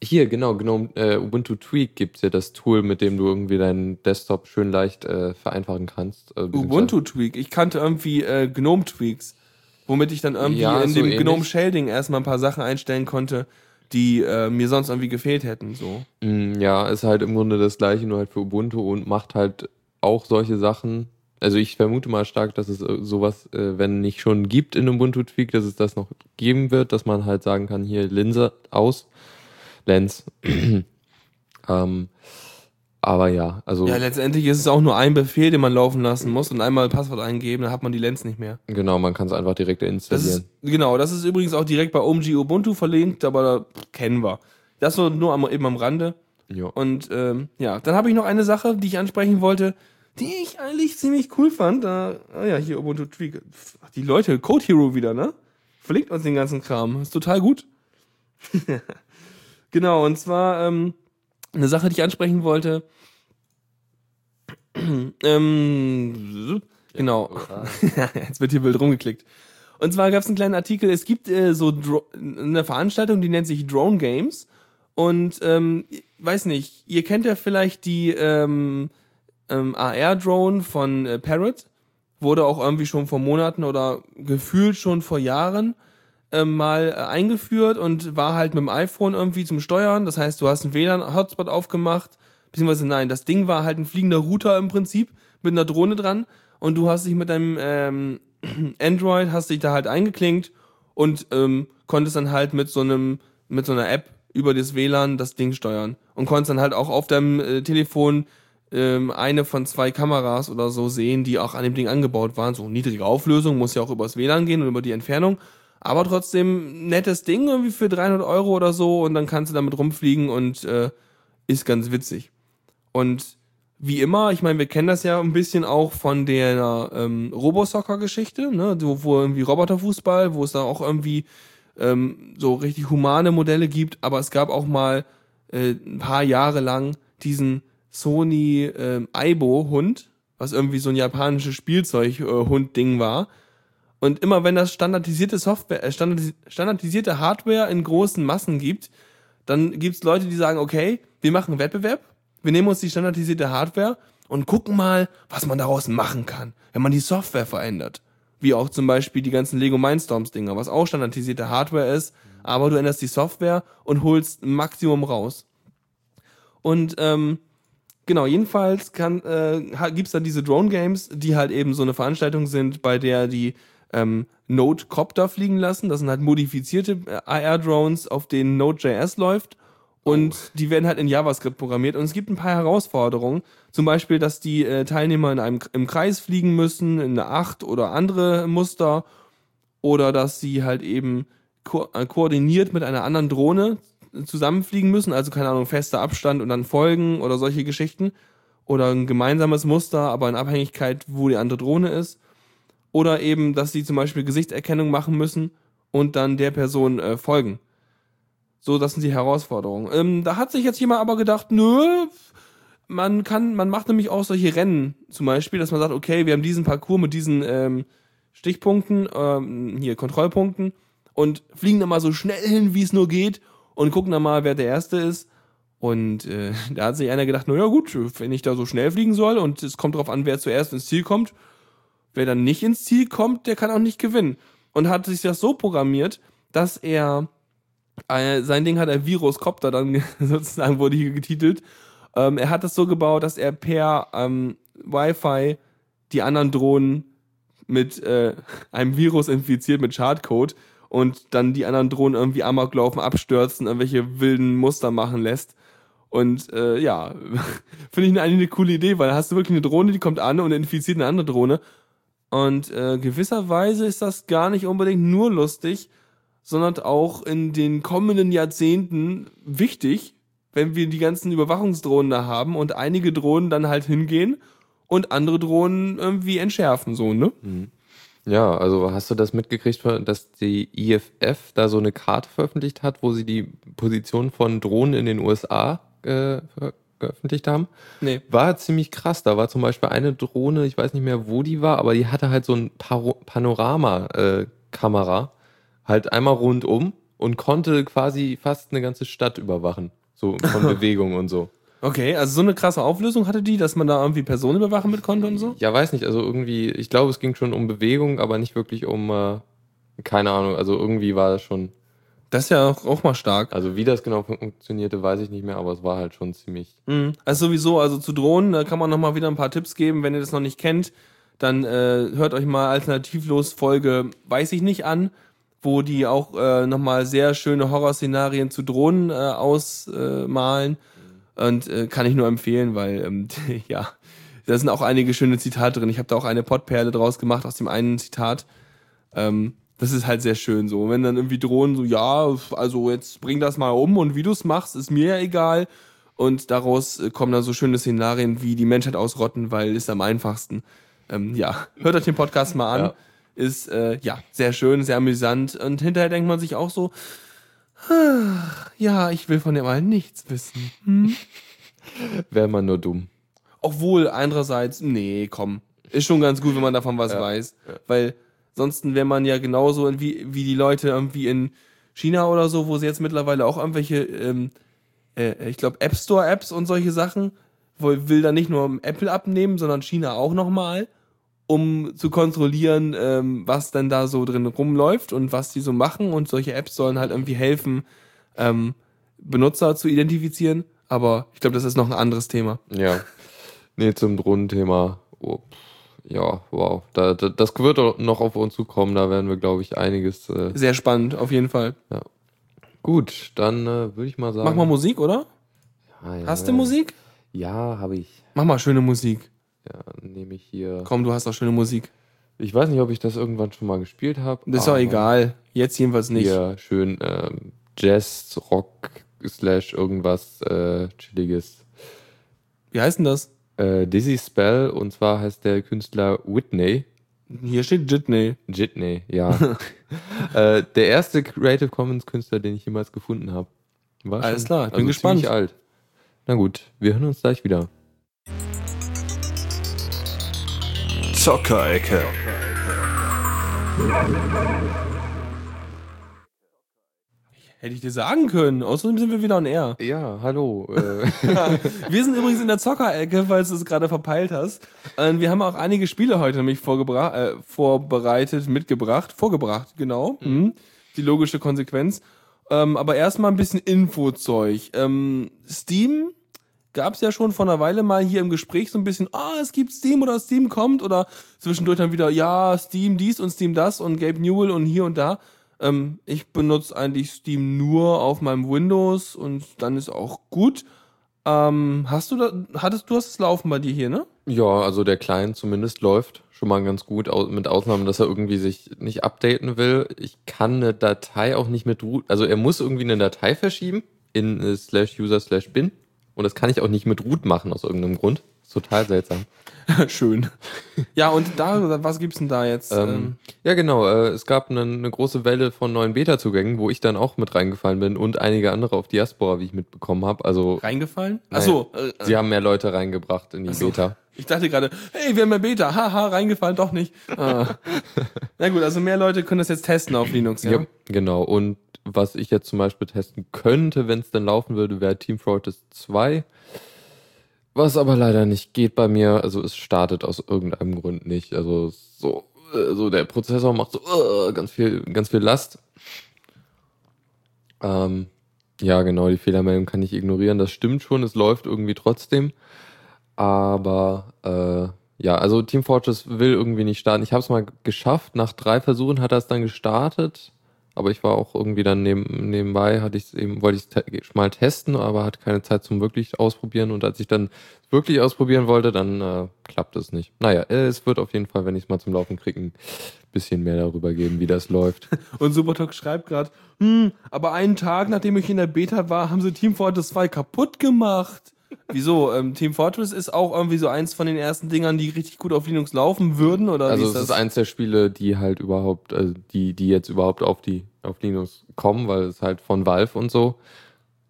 hier, genau, genau, äh, Ubuntu Tweak gibt ja das Tool, mit dem du irgendwie deinen Desktop schön leicht äh, vereinfachen kannst. Äh, Ubuntu Tweak. Ich kannte irgendwie äh, Gnome Tweaks, womit ich dann irgendwie Ja, in so dem ähnlich. Gnome Shading erstmal ein paar Sachen einstellen konnte, die äh, mir sonst irgendwie gefehlt hätten. So. Mm, Ja, ist halt im Grunde das gleiche, nur halt für Ubuntu und macht halt auch solche Sachen. Also ich vermute mal stark, dass es äh, sowas, wenn nicht schon gibt in Ubuntu Tweak, dass es das noch geben wird, dass man halt sagen kann, hier Linse aus, Lens. <clears throat> ähm, aber ja, also Ja, letztendlich ist es auch nur ein Befehl, den man laufen lassen muss und einmal Passwort eingeben, dann hat man die Lens nicht mehr. genau, man kann es einfach direkt Das installieren. ist, genau, das ist übrigens auch direkt bei OMG Ubuntu verlinkt, aber da kennen wir. Das so nur am, eben am Rande. ja. Und ähm, ja, dann habe ich noch eine Sache, die ich ansprechen wollte, die ich eigentlich ziemlich cool fand. Da, ah ja, hier Ubuntu Tweak. Die Leute, Code Hero wieder, ne? Verlinkt uns den ganzen Kram. Ist total gut. <laughs> genau, und zwar ähm, eine Sache, die ich ansprechen wollte. ähm, genau. <laughs> Jetzt wird hier wild rumgeklickt. Und zwar gab es einen kleinen Artikel, es gibt äh, so Dro eine Veranstaltung, die nennt sich Drone Games. Und ähm, weiß nicht, ihr kennt ja vielleicht die ähm, ähm, AR-Drone von äh, Parrot. Wurde auch irgendwie schon vor Monaten oder gefühlt schon vor Jahren ähm, mal äh, eingeführt und war halt mit dem iPhone irgendwie zum Steuern. Das heißt, du hast einen WLAN-Hotspot aufgemacht, beziehungsweise nein, das Ding war halt ein fliegender Router im Prinzip mit einer Drohne dran und du hast dich mit deinem ähm, <clears throat> Android, hast dich da halt eingeklinkt und ähm, konntest dann halt mit so einem, mit so einer App über das WLAN das Ding steuern und konntest dann halt auch auf deinem äh, Telefon ähm, eine von zwei Kameras oder so sehen, die auch an dem Ding angebaut waren. So niedrige Auflösung, muss ja auch übers WLAN gehen und über die Entfernung. Aber trotzdem nettes Ding irgendwie für 300 Euro oder so und dann kannst du damit rumfliegen und äh, ist ganz witzig. Und wie immer, ich meine, wir kennen das ja ein bisschen auch von der ähm, Robosoccer-Geschichte, ne? wo, wo irgendwie Roboterfußball, wo es da auch irgendwie ähm, so richtig humane Modelle gibt, aber es gab auch mal äh, ein paar Jahre lang diesen Sony ähm, Aibo-Hund, was irgendwie so ein japanisches Spielzeug-Hund-Ding war. Und immer wenn das standardisierte Software, äh, standardis standardisierte Hardware in großen Massen gibt, dann gibt's Leute, die sagen, okay, wir machen einen Wettbewerb, wir nehmen uns die standardisierte Hardware und gucken mal, was man daraus machen kann, wenn man die Software verändert. Wie auch zum Beispiel die ganzen Lego Mindstorms Dinger, was auch standardisierte Hardware ist, aber du änderst die Software und holst ein Maximum raus. Und ähm, genau, jedenfalls kann, äh, gibt's da diese Drone Games, die halt eben so eine Veranstaltung sind, bei der die ähm, Node-Copter fliegen lassen. Das sind halt modifizierte äh, AR-Drones, auf denen Node.js läuft. Und oh. die werden halt in JavaScript programmiert. Und es gibt ein paar Herausforderungen. Zum Beispiel, dass die äh, Teilnehmer in einem, im Kreis fliegen müssen, in einer Acht oder andere Muster. Oder dass sie halt eben ko äh, koordiniert mit einer anderen Drohne zusammenfliegen müssen. Also, keine Ahnung, fester Abstand und dann folgen oder solche Geschichten. Oder ein gemeinsames Muster, aber in Abhängigkeit, wo die andere Drohne ist. Oder eben, dass sie zum Beispiel Gesichtserkennung machen müssen und dann der Person äh, folgen. So, das sind die Herausforderungen. Ähm, da hat sich jetzt jemand aber gedacht, nö, man kann, man macht nämlich auch solche Rennen, zum Beispiel, dass man sagt, okay, wir haben diesen Parcours mit diesen ähm, Stichpunkten, ähm, hier Kontrollpunkten und fliegen dann mal so schnell hin, wie es nur geht und gucken dann mal, wer der Erste ist. Und äh, <laughs> da hat sich einer gedacht, naja gut, wenn ich da so schnell fliegen soll und es kommt darauf an, wer zuerst ins Ziel kommt, wer dann nicht ins Ziel kommt, der kann auch nicht gewinnen. Und hat sich das so programmiert, dass er äh, sein Ding hat er Viruscopter dann <laughs> sozusagen wurde hier getitelt. Ähm, er hat es so gebaut, dass er per ähm, Wi-Fi die anderen Drohnen mit äh, <laughs> einem Virus infiziert mit Schadcode und dann die anderen Drohnen irgendwie amok laufen, abstürzen, irgendwelche wilden Muster machen lässt. Und äh, ja, <laughs> finde ich eigentlich eine coole Idee, weil hast du wirklich eine Drohne, die kommt an und infiziert eine andere Drohne. Und äh, gewisserweise ist das gar nicht unbedingt nur lustig, sondern auch in den kommenden Jahrzehnten wichtig, wenn wir die ganzen Überwachungsdrohnen da haben und einige Drohnen dann halt hingehen und andere Drohnen irgendwie entschärfen, so, ne? Mhm. Ja, also hast du das mitgekriegt, dass die IFF da so eine Karte veröffentlicht hat, wo sie die Position von Drohnen in den USA äh, veröffentlicht haben. Nee. War ziemlich krass. Da war zum Beispiel eine Drohne, ich weiß nicht mehr, wo die war, aber die hatte halt so ein Panorama-Kamera, äh, halt einmal rundum und konnte quasi fast eine ganze Stadt überwachen. So von <laughs> Bewegung und so. Okay, also so eine krasse Auflösung hatte die, dass man da irgendwie Personen überwachen mit konnte und so? Ja, weiß nicht. Also irgendwie, ich glaube, es ging schon um Bewegung, aber nicht wirklich um, äh, keine Ahnung. Also irgendwie war das schon das ist ja auch, auch mal stark. Also wie das genau funktionierte, weiß ich nicht mehr, aber es war halt schon ziemlich. Mhm. Also sowieso, also zu Drohnen, da kann man nochmal wieder ein paar Tipps geben. Wenn ihr das noch nicht kennt, dann äh, hört euch mal alternativlos Folge Weiß ich nicht an, wo die auch äh, nochmal sehr schöne Horrorszenarien zu Drohnen äh, ausmalen. Äh, Und äh, kann ich nur empfehlen, weil ähm, <laughs> ja, da sind auch einige schöne Zitate drin. Ich habe da auch eine Pottperle draus gemacht aus dem einen Zitat. Ähm, das ist halt sehr schön so. Wenn dann irgendwie drohen, so, ja, also jetzt bring das mal um und wie du es machst, ist mir ja egal. Und daraus äh, kommen dann so schöne Szenarien wie die Menschheit ausrotten, weil ist am einfachsten. Ähm, ja, <laughs> hört euch den Podcast mal an. Ja. Ist äh, ja sehr schön, sehr amüsant. Und hinterher denkt man sich auch so, <sighs> ja, ich will von dem allen nichts wissen. Hm? <laughs> Wäre man nur dumm. Obwohl, andererseits, nee, komm. Ist schon ganz gut, wenn man davon was Ja, weiß. ja. Weil sonst wäre man ja genauso wie, wie die Leute irgendwie in China oder so, wo sie jetzt mittlerweile auch irgendwelche, ähm, äh, ich glaube, App Store Apps und solche Sachen, wo will da nicht nur Apple abnehmen, sondern China auch nochmal, um zu kontrollieren, ähm, was denn da so drin rumläuft und was die so machen. Und solche Apps sollen halt irgendwie helfen, ähm, Benutzer zu identifizieren. Aber ich glaube, das ist noch ein anderes Thema. Ja. Nee, zum Drohnenthema. Oh, ja, wow. Da, da, das wird auch noch auf uns zukommen. Da werden wir, glaube ich, einiges. Äh, Sehr spannend, auf jeden Fall. gut, dann äh, würde ich mal sagen. Mach mal Musik, oder? Ja, ja, Hast du ja. Musik? Ja, habe ich. Mach mal schöne Musik. Ja, nehme ich hier. Komm, du hast auch schöne Musik. Ich weiß nicht, ob ich das irgendwann schon mal gespielt habe. Das ist doch egal. Jetzt jedenfalls nicht. Hier schön ähm, Jazz, Rock, slash irgendwas äh, Chilliges. Wie heißt denn das? Äh, Dizzy Spell und zwar heißt der Künstler Whitney. Hier steht Jitney. Jitney, ja. <laughs> äh, der erste Creative Commons Künstler, den ich jemals gefunden habe. War Alles schon- klar, ich bin also gespannt. ziemlich alt. Na gut, wir hören uns gleich wieder. Zockerecke. Hätte ich dir sagen können. Außerdem sind wir wieder on air. Ja, hallo. Äh, <laughs> Wir sind übrigens in der Zockerecke, falls du es gerade verpeilt hast. Und wir haben auch einige Spiele heute nämlich äh, vorbereitet, mitgebracht. Vorgebracht, genau. Mhm. Die logische Konsequenz. Ähm, aber erstmal ein bisschen Infozeug. Ähm, Steam gab es ja schon vor einer Weile mal hier im Gespräch so ein bisschen, ah, es gibt Steam oder Steam kommt oder zwischendurch dann wieder, ja, Steam dies und Steam das und Gabe Newell und hier und da. Ähm, ich benutze eigentlich Steam nur auf meinem Windows und dann ist auch gut. Ähm, hast du da, hattest du hast es laufen bei dir hier, ne? ja, also der Client zumindest läuft schon mal ganz gut, mit Ausnahme, dass er irgendwie sich nicht updaten will. Ich kann eine Datei auch nicht mit root, also er muss irgendwie eine Datei verschieben in äh, slash user slash bin und das kann ich auch nicht mit root machen aus irgendeinem Grund. Total seltsam. <laughs> Schön. ja, und da, was gibt's denn da jetzt? Ähm, ja, genau. Äh, es gab eine, eine große Welle von neuen Beta-Zugängen, wo ich dann auch mit reingefallen bin und einige andere auf Diaspora, wie ich mitbekommen habe. Also reingefallen? Achso, äh, sie haben mehr Leute reingebracht in die Ach so. Beta. ich dachte gerade, hey, wir haben ja Beta, haha, reingefallen, doch nicht. Ah. <laughs> Na gut, also mehr Leute können das jetzt testen auf Linux, ja? Ja, genau. Und was ich jetzt zum Beispiel testen könnte, wenn es dann laufen würde, wäre Team Fortress 2. Was aber leider nicht geht bei mir. Also es startet aus irgendeinem Grund nicht. Also so, so der Prozessor macht so äh, ganz viel, ganz viel Last. Ähm, ja, genau, die Fehlermeldung kann ich ignorieren. Das stimmt schon, es läuft irgendwie trotzdem. Aber äh, ja, also Team Fortress will irgendwie nicht starten. Ich habe es mal geschafft. Nach drei Versuchen hat er es dann gestartet. Aber ich war auch irgendwie dann neben, nebenbei, hatte ich eben, wollte ich es mal testen, aber hatte keine Zeit zum wirklich ausprobieren. Und als ich dann wirklich ausprobieren wollte, dann äh, klappt es nicht. Naja, äh, es wird auf jeden Fall, wenn ich es mal zum Laufen kriege, ein bisschen mehr darüber geben, wie das läuft. <laughs> Und Supertalk schreibt gerade, hm, aber einen Tag, nachdem ich in der Beta war, haben sie Team Fortress 2 kaputt gemacht. Wieso? Ähm, Team Fortress ist auch irgendwie so eins von den ersten Dingern, die richtig gut auf Linux laufen würden, oder Also wie es ist eins der Spiele, die halt überhaupt, also die, die jetzt überhaupt auf die, auf Linux kommen, weil es halt von Valve und so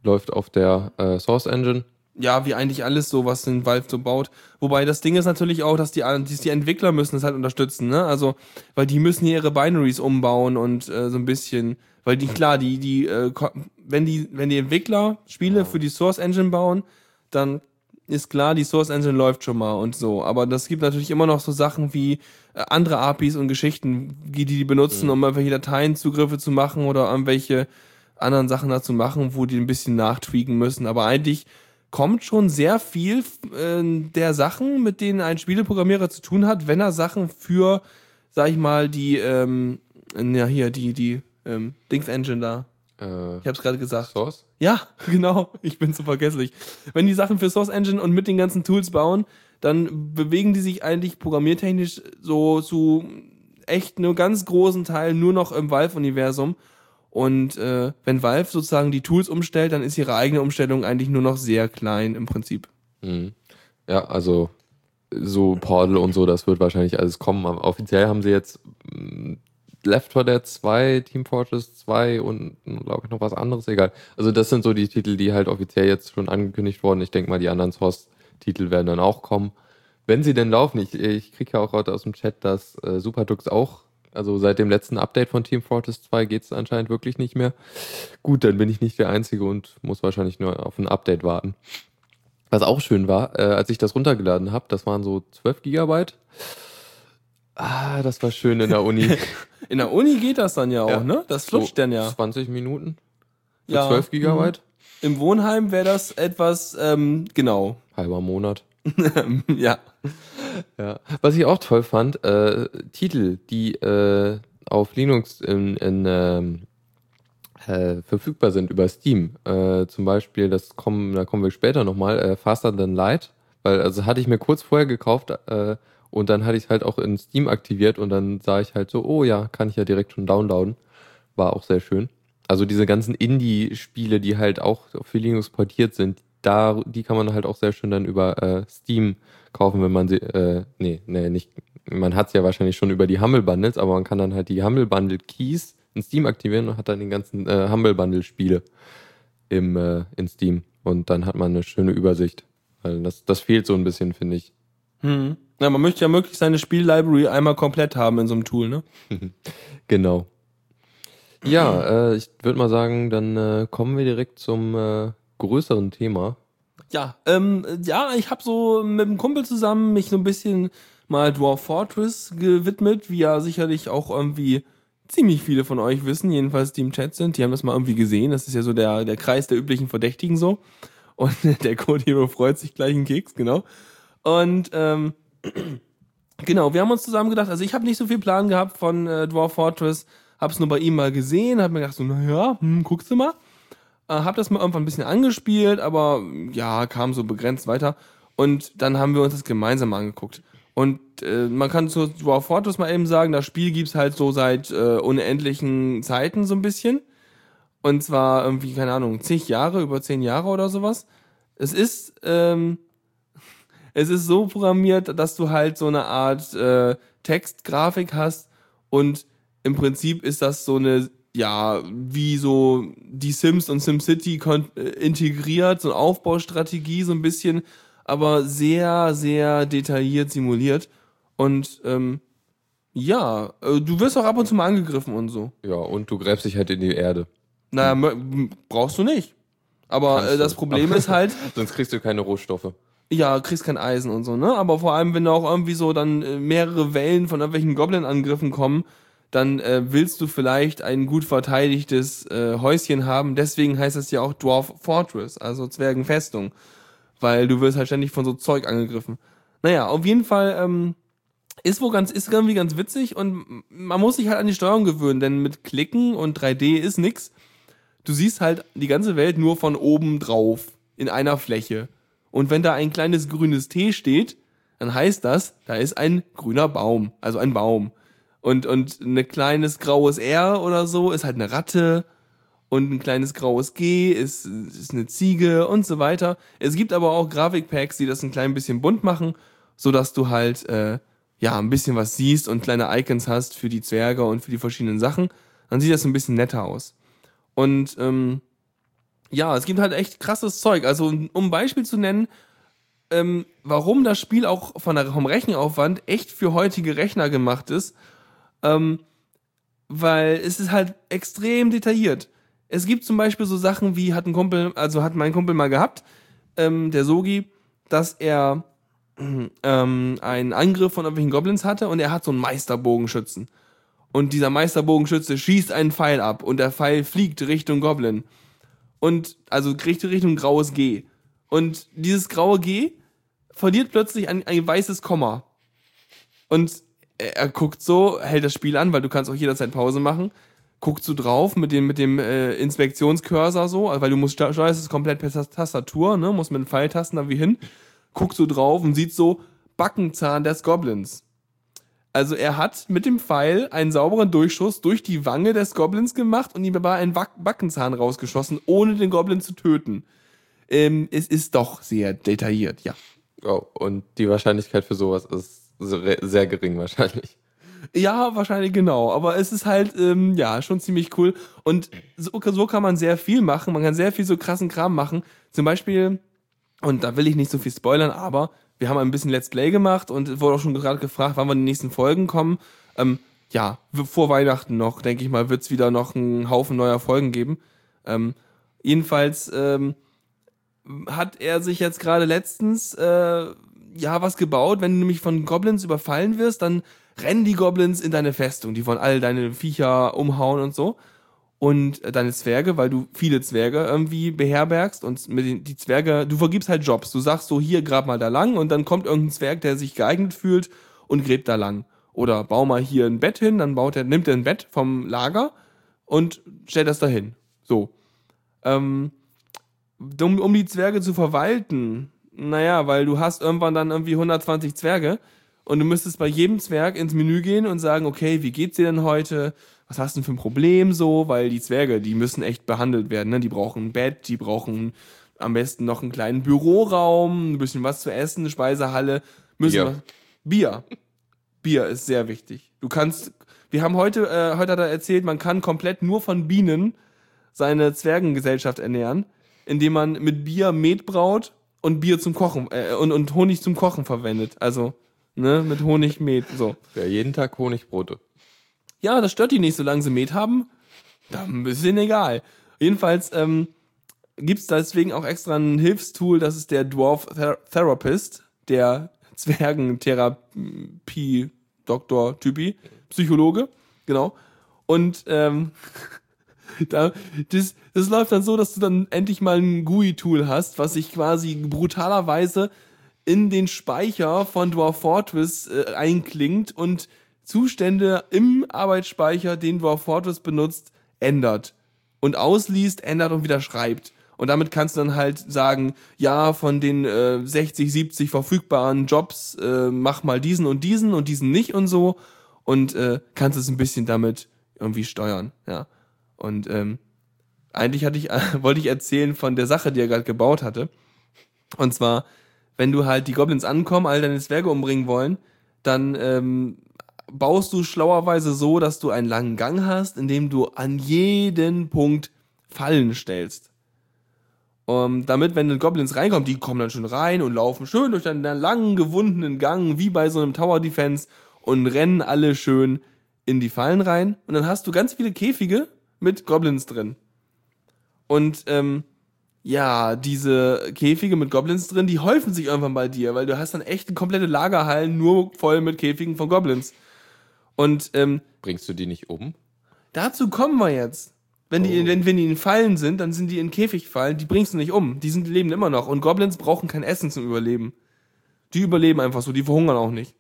läuft auf der äh, Source Engine. Ja, wie eigentlich alles so, was in Valve so baut. Wobei das Ding ist natürlich auch, dass die, dass die Entwickler müssen es halt unterstützen, ne? Also, weil die müssen hier ihre Binaries umbauen und äh, so ein bisschen, weil die, klar, die, die, äh, wenn die, wenn die Entwickler Spiele für die Source Engine bauen, dann ist klar, die Source Engine läuft schon mal und so. Aber das gibt natürlich immer noch so Sachen wie äh, andere APIs und Geschichten, die die benutzen, um irgendwelche Dateienzugriffe zu machen oder irgendwelche anderen Sachen dazu machen, wo die ein bisschen nachtweaken müssen. Aber eigentlich kommt schon sehr viel äh, der Sachen, mit denen ein Spieleprogrammierer zu tun hat, wenn er Sachen für, sag ich mal, die, ähm, ja hier, die, die, ähm, Dings Engine da. Äh, Ich hab's gerade gesagt. Source? Ja, <laughs> genau. Ich bin so vergesslich. Wenn die Sachen für Source Engine und mit den ganzen Tools bauen, dann bewegen die sich eigentlich programmiertechnisch so zu echt nur ganz großen Teil nur noch im Valve-Universum. Und äh, wenn Valve sozusagen die Tools umstellt, dann ist ihre eigene Umstellung eigentlich nur noch sehr klein im Prinzip. Mhm. Ja, also so Portal und so, das wird wahrscheinlich alles kommen. Aber offiziell haben sie jetzt mh, Left 4 Dead 2, Team Fortress 2 und glaube ich noch was anderes, egal. Also das sind so die Titel, die halt offiziell jetzt schon angekündigt wurden. Ich denke mal, die anderen Source Titel werden dann auch kommen. Wenn sie denn laufen, ich, ich kriege ja auch heute aus dem Chat, dass äh, Superdux auch, also seit dem letzten Update von Team Fortress 2 geht es anscheinend wirklich nicht mehr. Gut, dann bin ich nicht der Einzige und muss wahrscheinlich nur auf ein Update warten. Was auch schön war, äh, als ich das runtergeladen habe, das waren so 12 Gigabyte. Ah, das war schön in der Uni. <laughs> In der Uni geht das dann ja auch, Ja. ne? Das flutscht so dann ja. 20 Minuten für Ja. 12 Gigabyte. Im Wohnheim wäre das etwas, ähm, genau. Halber Monat. <laughs> ja. Ja. Was ich auch toll fand, äh, Titel, die äh, auf Linux in, in, ähm, äh, verfügbar sind über Steam. Äh, zum Beispiel, das kommen, da kommen wir später nochmal, äh, Faster Than Light. Weil, also hatte ich mir kurz vorher gekauft äh, und dann hatte ich es halt auch in Steam aktiviert und dann sah ich halt so, oh ja, kann ich ja direkt schon downloaden. War auch sehr schön. Also diese ganzen Indie-Spiele, die halt auch für Linux portiert sind, da, die kann man halt auch sehr schön dann über äh, Steam kaufen, wenn man sie, äh, nee, nee, nicht, man hat es ja wahrscheinlich schon über die Humble Bundles, aber man kann dann halt die Humble Bundle Keys in Steam aktivieren und hat dann die ganzen äh, Humble Bundle Spiele im, äh, in Steam und dann hat man eine schöne Übersicht. Weil das, das fehlt so ein bisschen, finde ich. Hm. Ja, man möchte ja möglichst seine Spiellibrary einmal komplett haben in so einem Tool, ne? <laughs> Genau. Ja, äh, ich würde mal sagen, dann äh, kommen wir direkt zum äh, größeren Thema. Ja, ähm, ja, ich habe so mit einem Kumpel zusammen mich so ein bisschen mal Dwarf Fortress gewidmet, wie ja sicherlich auch irgendwie ziemlich viele von euch wissen, jedenfalls die im Chat sind, die haben das mal irgendwie gesehen. Das ist ja so der, der Kreis der üblichen Verdächtigen so. Und <laughs> der Code Hero freut sich gleich einen Keks, genau. Und ähm, genau, wir haben uns zusammen gedacht, also ich habe nicht so viel Plan gehabt von äh, Dwarf Fortress, hab's nur bei ihm mal gesehen, hab mir gedacht so, naja, hm, guckst du mal. Äh, hab das mal irgendwann ein bisschen angespielt, aber ja, kam so begrenzt weiter. Und dann haben wir uns das gemeinsam angeguckt. Und äh, man kann zu Dwarf Fortress mal eben sagen, das Spiel gibt's halt so seit äh, unendlichen Zeiten so ein bisschen. Und zwar irgendwie, keine Ahnung, zig Jahre, über zehn Jahre oder sowas. Es ist, ähm, es ist so programmiert, dass du halt so eine Art äh, Textgrafik hast und im Prinzip ist das so eine, ja, wie so die Sims und SimCity äh, integriert, so eine Aufbaustrategie so ein bisschen, aber sehr, sehr detailliert simuliert. Und ähm, ja, äh, du wirst auch ab und zu mal angegriffen und so. Ja, und du gräbst dich halt in die Erde. Naja, brauchst du nicht. Aber äh, das. Problem ist halt, <laughs> Sonst kriegst du keine Rohstoffe. Ja, kriegst kein Eisen und so, ne? Aber vor allem, wenn da auch irgendwie so dann äh, mehrere Wellen von irgendwelchen Goblin-Angriffen kommen, dann äh, willst du vielleicht ein gut verteidigtes äh, Häuschen haben. Deswegen heißt es ja auch Dwarf Fortress, also Zwergenfestung. Weil du wirst halt ständig von so Zeug angegriffen. Naja, auf jeden Fall ähm, ist wohl ganz, ist irgendwie ganz witzig und man muss sich halt an die Steuerung gewöhnen, denn mit Klicken und 3D ist nix. Du siehst halt die ganze Welt nur von oben drauf in einer Fläche. Und wenn da ein kleines grünes T steht, dann heißt das, da ist ein grüner Baum, also ein Baum. Und, und ein kleines graues R oder so ist halt eine Ratte. Und ein kleines graues G ist, ist eine Ziege und so weiter. Es gibt aber auch Grafikpacks, die das ein klein bisschen bunt machen, so dass du halt, äh, ja, ein bisschen was siehst und kleine Icons hast für die Zwerge und für die verschiedenen Sachen. Dann sieht das ein bisschen netter aus. Und ähm, ja, es gibt halt echt krasses Zeug. Also um ein Beispiel zu nennen, ähm, warum das Spiel auch von der, vom Rechenaufwand echt für heutige Rechner gemacht ist, ähm, weil es ist halt extrem detailliert. Es gibt zum Beispiel so Sachen wie hat ein Kumpel, also hat mein Kumpel mal gehabt, ähm, der Sogi, dass er <clears throat> ähm, einen Angriff von irgendwelchen Goblins hatte und er hat so einen Meisterbogenschützen. Und dieser Meisterbogenschütze schießt einen Pfeil ab und der Pfeil fliegt Richtung Goblin. Und, also richtet Richtung graues G. Und dieses graue G verliert plötzlich ein, ein weißes Komma. Und er, er guckt so, hält das Spiel an, weil du kannst auch jederzeit Pause machen. Guckt so drauf mit dem, mit dem äh, Inspektionscursor so, also weil du musst steuerst es komplett per Tas- Tastatur, ne, musst mit den Pfeiltasten da wie hin. Guckt so drauf und sieht so Backenzahn des Goblins. Also er hat mit dem Pfeil einen sauberen Durchschuss durch die Wange des Goblins gemacht und ihm dabei einen Backenzahn rausgeschossen, ohne den Goblin zu töten. Ähm, es ist doch sehr detailliert, ja. Oh, und die Wahrscheinlichkeit für sowas ist sehr, sehr gering wahrscheinlich. Ja, wahrscheinlich genau. Aber es ist halt, ähm, ja, schon ziemlich cool. Und so, so kann man sehr viel machen. Man kann sehr viel so krassen Kram machen. Zum Beispiel, Und da will ich nicht so viel spoilern, aber wir haben ein bisschen Let's Play gemacht und wurde auch schon gerade gefragt, wann wir in die nächsten Folgen kommen. Ähm, ja, vor Weihnachten noch, denke ich mal, wird es wieder noch einen Haufen neuer Folgen geben. Ähm, jedenfalls ähm, hat er sich jetzt gerade letztens äh, ja was gebaut. Wenn du nämlich von Goblins überfallen wirst, dann rennen die Goblins in deine Festung. Die wollen all deine Viecher umhauen und so. Und deine Zwerge, weil du viele Zwerge irgendwie beherbergst und mit den, die Zwerge, du vergibst halt Jobs. Du sagst so, hier grab mal da lang und dann kommt irgendein Zwerg, der sich geeignet fühlt und gräbt da lang. Oder bau mal hier ein Bett hin, dann baut er, nimmt er ein Bett vom Lager und stellt das dahin. So. Ähm, um, um die Zwerge zu verwalten, naja, weil du hast irgendwann dann irgendwie 120 Zwerge und du müsstest bei jedem Zwerg ins Menü gehen und sagen, okay, wie geht's dir denn heute? Was hast du denn für ein Problem so? Weil die Zwerge, die müssen echt behandelt werden, ne? Die brauchen ein Bett, die brauchen am besten noch einen kleinen Büroraum, ein bisschen was zu essen, eine Speisehalle, müssen Bier. was- Bier. Bier ist sehr wichtig. Du kannst, wir haben heute, äh, heute hat er erzählt, man kann komplett nur von Bienen seine Zwergengesellschaft ernähren, indem man mit Bier Met braut und Bier zum Kochen äh, und, und Honig zum Kochen verwendet. Also, ne, mit Honig, Met, so. Ja, jeden Tag Honigbrote. Ja, das stört die nicht, solange sie Met haben. Dann ist ihnen egal. Jedenfalls ähm, gibt es deswegen auch extra ein Hilfstool, das ist der Dwarf Ther Therapist, der Zwergentherapie, Doktor, Typi, Psychologe, genau. Und ähm, <laughs> da, das, das läuft dann so, dass du dann endlich mal ein GUI-Tool hast, was sich quasi brutalerweise in den Speicher von Dwarf Fortress äh, einklingt und Zustände im Arbeitsspeicher, den Dwarf Fortress benutzt, ändert. Und ausliest, ändert und wieder schreibt. Und damit kannst du dann halt sagen, ja, von den äh, 60, 70 verfügbaren Jobs, äh, mach mal diesen und diesen und diesen nicht und so. Und äh, kannst es ein bisschen damit irgendwie steuern, ja. Und ähm, eigentlich hatte ich, <laughs> wollte ich erzählen von der Sache, die er gerade gebaut hatte. Und zwar, wenn du halt die Goblins ankommen, all deine Zwerge umbringen wollen, dann ähm, baust du schlauerweise so, dass du einen langen Gang hast, in dem du an jeden Punkt Fallen stellst. Um, damit, wenn die Goblins reinkommen, die kommen dann schon rein und laufen schön durch einen langen, gewundenen Gang, wie bei so einem Tower Defense, und rennen alle schön in die Fallen rein. Und dann hast du ganz viele Käfige mit Goblins drin. Und ähm, ja, diese Käfige mit Goblins drin, die häufen sich irgendwann bei dir, weil du hast dann echt komplette Lagerhallen nur voll mit Käfigen von Goblins. Und ähm, Bringst du die nicht um? dazu kommen wir jetzt. Wenn die, Oh. wenn, wenn die in Fallen sind, dann sind die in Käfigfallen, die bringst du nicht um. Die sind, leben immer noch. Und Goblins brauchen kein Essen zum Überleben. Die überleben einfach so, die verhungern auch nicht.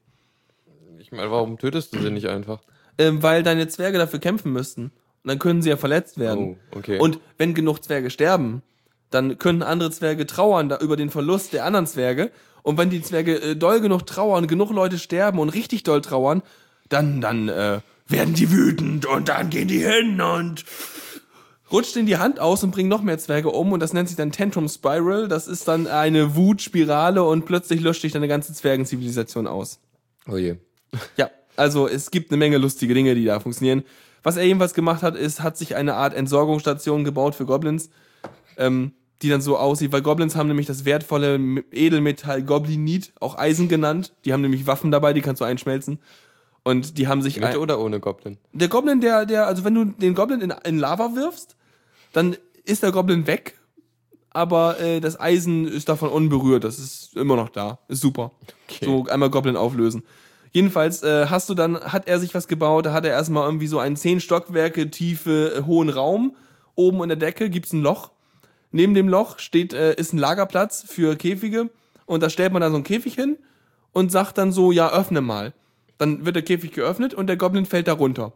Ich meine, warum tötest du sie nicht einfach? Ähm, weil deine Zwerge dafür kämpfen müssten. Und dann können sie ja verletzt werden. Oh, okay. Und wenn genug Zwerge sterben, dann können andere Zwerge trauern da über den Verlust der anderen Zwerge. Und wenn die Zwerge äh, doll genug trauern, genug Leute sterben und richtig doll trauern, dann, dann äh, werden die wütend und dann gehen die hin und rutscht in die Hand aus und bringen noch mehr Zwerge um und das nennt sich dann Tantrum Spiral. Das ist dann eine Wutspirale und plötzlich löscht sich deine ganze Zwergenzivilisation aus. oh je. Ja, also es gibt eine Menge lustige Dinge, die da funktionieren. Was er jedenfalls gemacht hat, ist, hat sich eine Art Entsorgungsstation gebaut für Goblins, ähm, die dann so aussieht, weil Goblins haben nämlich das wertvolle Edelmetall Goblinit, auch Eisen genannt. Die haben nämlich Waffen dabei, die kannst du einschmelzen. Und die haben sich Mit oder ohne Goblin? der Goblin, der, der, also wenn du den Goblin in, in Lava wirfst, dann ist der Goblin weg, aber äh, das Eisen ist davon unberührt. Das ist immer noch da. Ist super. Okay. So einmal Goblin auflösen. Jedenfalls äh, hast du dann, hat er sich was gebaut, da hat er erstmal irgendwie so einen zehn Stockwerke tiefe, äh, hohen Raum. Oben in der Decke gibt's ein Loch. Neben dem Loch steht, äh, ist ein Lagerplatz für Käfige und da stellt man dann so einen Käfig hin und sagt dann so, ja, öffne mal. Dann wird der Käfig geöffnet und der Goblin fällt da runter.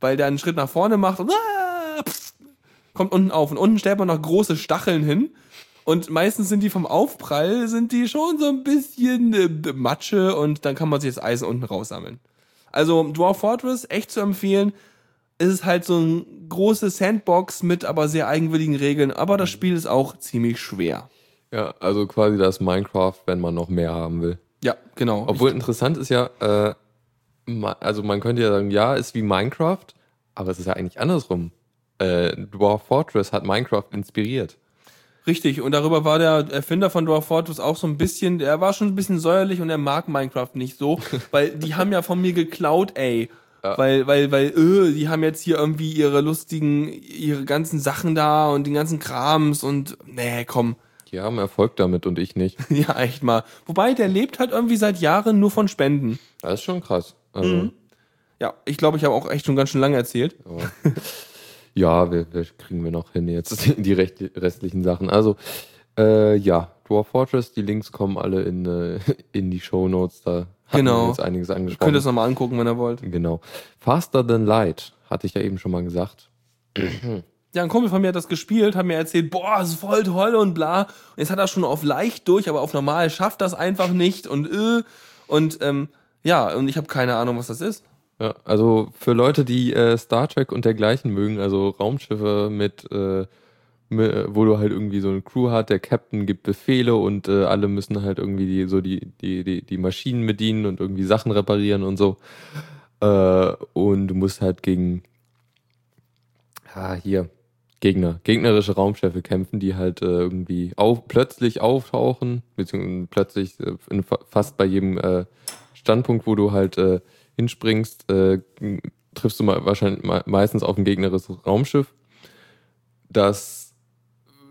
Weil der einen Schritt nach vorne macht und ah, pff, kommt unten auf. Und unten stellt man noch große Stacheln hin. Und meistens sind die vom Aufprall, sind die schon so ein bisschen äh, Matsche und dann kann man sich das Eisen unten raussammeln. Also Dwarf Fortress, echt zu empfehlen. Es ist halt so ein großes Sandbox mit aber sehr eigenwilligen Regeln, aber das Spiel ist auch ziemlich schwer. Ja, also quasi das Minecraft, wenn man noch mehr haben will. Ja, genau. Obwohl interessant ist ja, äh, also man könnte ja sagen, ja, ist wie Minecraft, aber es ist ja eigentlich andersrum. Äh, Dwarf Fortress hat Minecraft inspiriert. Richtig, und darüber war der Erfinder von Dwarf Fortress auch so ein bisschen, der war schon ein bisschen säuerlich und er mag Minecraft nicht so, <laughs> weil die haben ja von mir geklaut, ey. Ja. Weil, weil, weil, öh, die haben jetzt hier irgendwie ihre lustigen, ihre ganzen Sachen da und den ganzen Krams und, nee, komm. Die haben Erfolg damit und ich nicht. <laughs> Ja, echt mal. Wobei, der lebt halt irgendwie seit Jahren nur von Spenden. Das ist schon krass. Also, Mhm. Ja, ich glaube, ich habe auch echt schon ganz schön lange erzählt. aber, ja, wir, wir kriegen wir noch hin jetzt <laughs> die restlichen Sachen. Also, äh, ja, Dwarf Fortress, die Links kommen alle in, äh, <laughs> in die Show Notes. Da hatten Genau. jetzt einiges Könnt ihr angesprochen. es nochmal angucken, wenn ihr wollt. Genau. Faster Than Light, hatte ich ja eben schon mal gesagt. Ja, ein Kumpel von mir hat das gespielt, hat mir erzählt, boah, ist voll toll und bla. Und jetzt hat er schon auf leicht durch, aber auf normal schafft das einfach nicht und äh. Und ähm, ja, und ich habe keine Ahnung, was das ist. Ja, also für Leute, die äh, Star Trek und dergleichen mögen, also Raumschiffe mit, äh, wo du halt irgendwie so eine Crew hat, der Captain gibt Befehle und äh, alle müssen halt irgendwie die, so die, die, die, die Maschinen bedienen und irgendwie Sachen reparieren und so. Äh, und du musst halt gegen, ah, hier, Gegner, gegnerische Raumschiffe kämpfen, die halt äh, irgendwie auf, plötzlich auftauchen, beziehungsweise plötzlich äh, in, fa- fast bei jedem äh, Standpunkt, wo du halt äh, hinspringst, triffst du mal wahrscheinlich me- meistens auf ein gegnerisches Raumschiff. Das